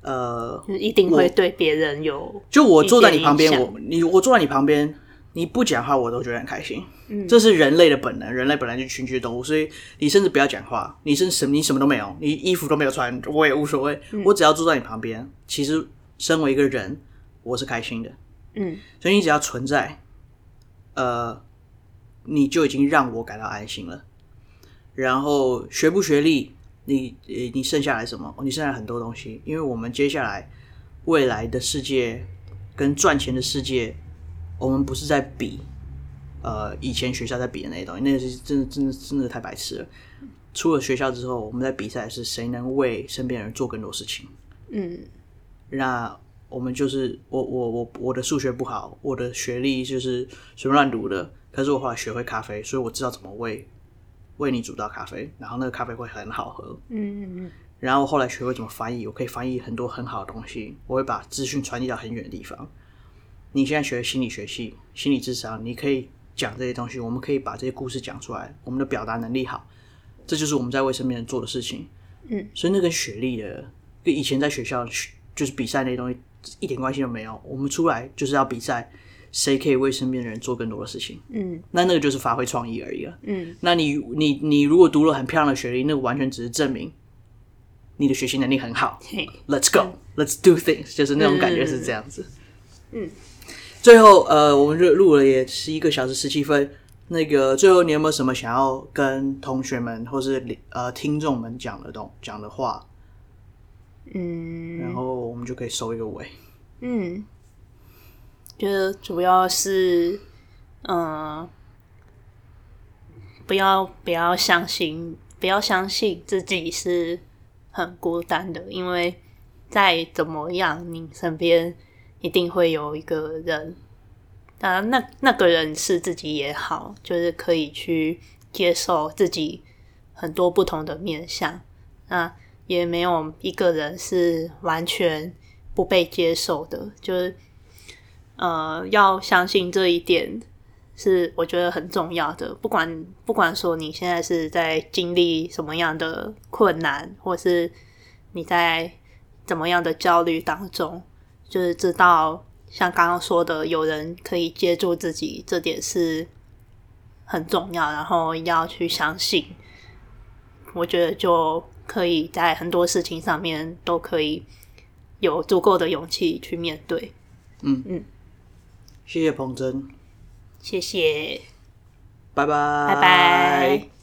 Speaker 1: 呃，
Speaker 2: 一定会对别人有。
Speaker 1: 就我坐在你旁边，我你我坐在你旁边。你不讲话，我都觉得很开心。嗯，这是人类的本能，人类本来就群居动物，所以你甚至不要讲话，你甚至什么你什么都没有，你衣服都没有穿，我也无所谓。嗯，我只要坐在你旁边，其实身为一个人，我是开心的。嗯，所以你只要存在，呃，你就已经让我感到安心了。然后学不学历，你你剩下来什么？你剩下来很多东西，因为我们接下来未来的世界跟赚钱的世界。我们不是在比，呃，以前学校在比的那些东西，那个是真的，真的，真的太白痴了。出了学校之后，我们在比赛是谁能为身边人做更多事情。嗯，那我们就是我，我，我，我的数学不好，我的学历就是随便乱读的。可是我后来学会咖啡，所以我知道怎么喂为你煮到咖啡，然后那个咖啡会很好喝。嗯嗯嗯。然后后来学会怎么翻译，我可以翻译很多很好的东西，我会把资讯传递到很远的地方。你现在学心理学系、心理智商，你可以讲这些东西，我们可以把这些故事讲出来。我们的表达能力好，这就是我们在为身边人做的事情。嗯，所以那跟学历的，跟以前在学校就是比赛那些东西一点关系都没有。我们出来就是要比赛，谁可以为身边的人做更多的事情。嗯，那那个就是发挥创意而已了。嗯，那你你你如果读了很漂亮的学历，那个完全只是证明你的学习能力很好。嘿，Let's go，嗯，Let's do things，就是那种感觉是这样子。嗯。最后，呃，我们就录了也是一个小时十七分。那个，最后你有没有什么想要跟同学们或是呃听众们讲的东讲的话？嗯，然后我们就可以收一个尾。
Speaker 2: 嗯，觉得主要是，嗯、呃，不要不要相信，不要相信自己是很孤单的，因为再怎么样，你身边。一定会有一个人，啊，那那个人是自己也好，就是可以去接受自己很多不同的面相。那也没有一个人是完全不被接受的，就是呃，要相信这一点是我觉得很重要的。不管不管说你现在是在经历什么样的困难，或是你在怎么样的焦虑当中。就是知道，像刚刚说的，有人可以接住自己，这点是很重要。然后要去相信，我觉得就可以在很多事情上面都可以有足够的勇气去面对。
Speaker 1: 嗯。嗯，谢谢彭真，
Speaker 2: 谢谢，
Speaker 1: 拜拜，
Speaker 2: 拜拜。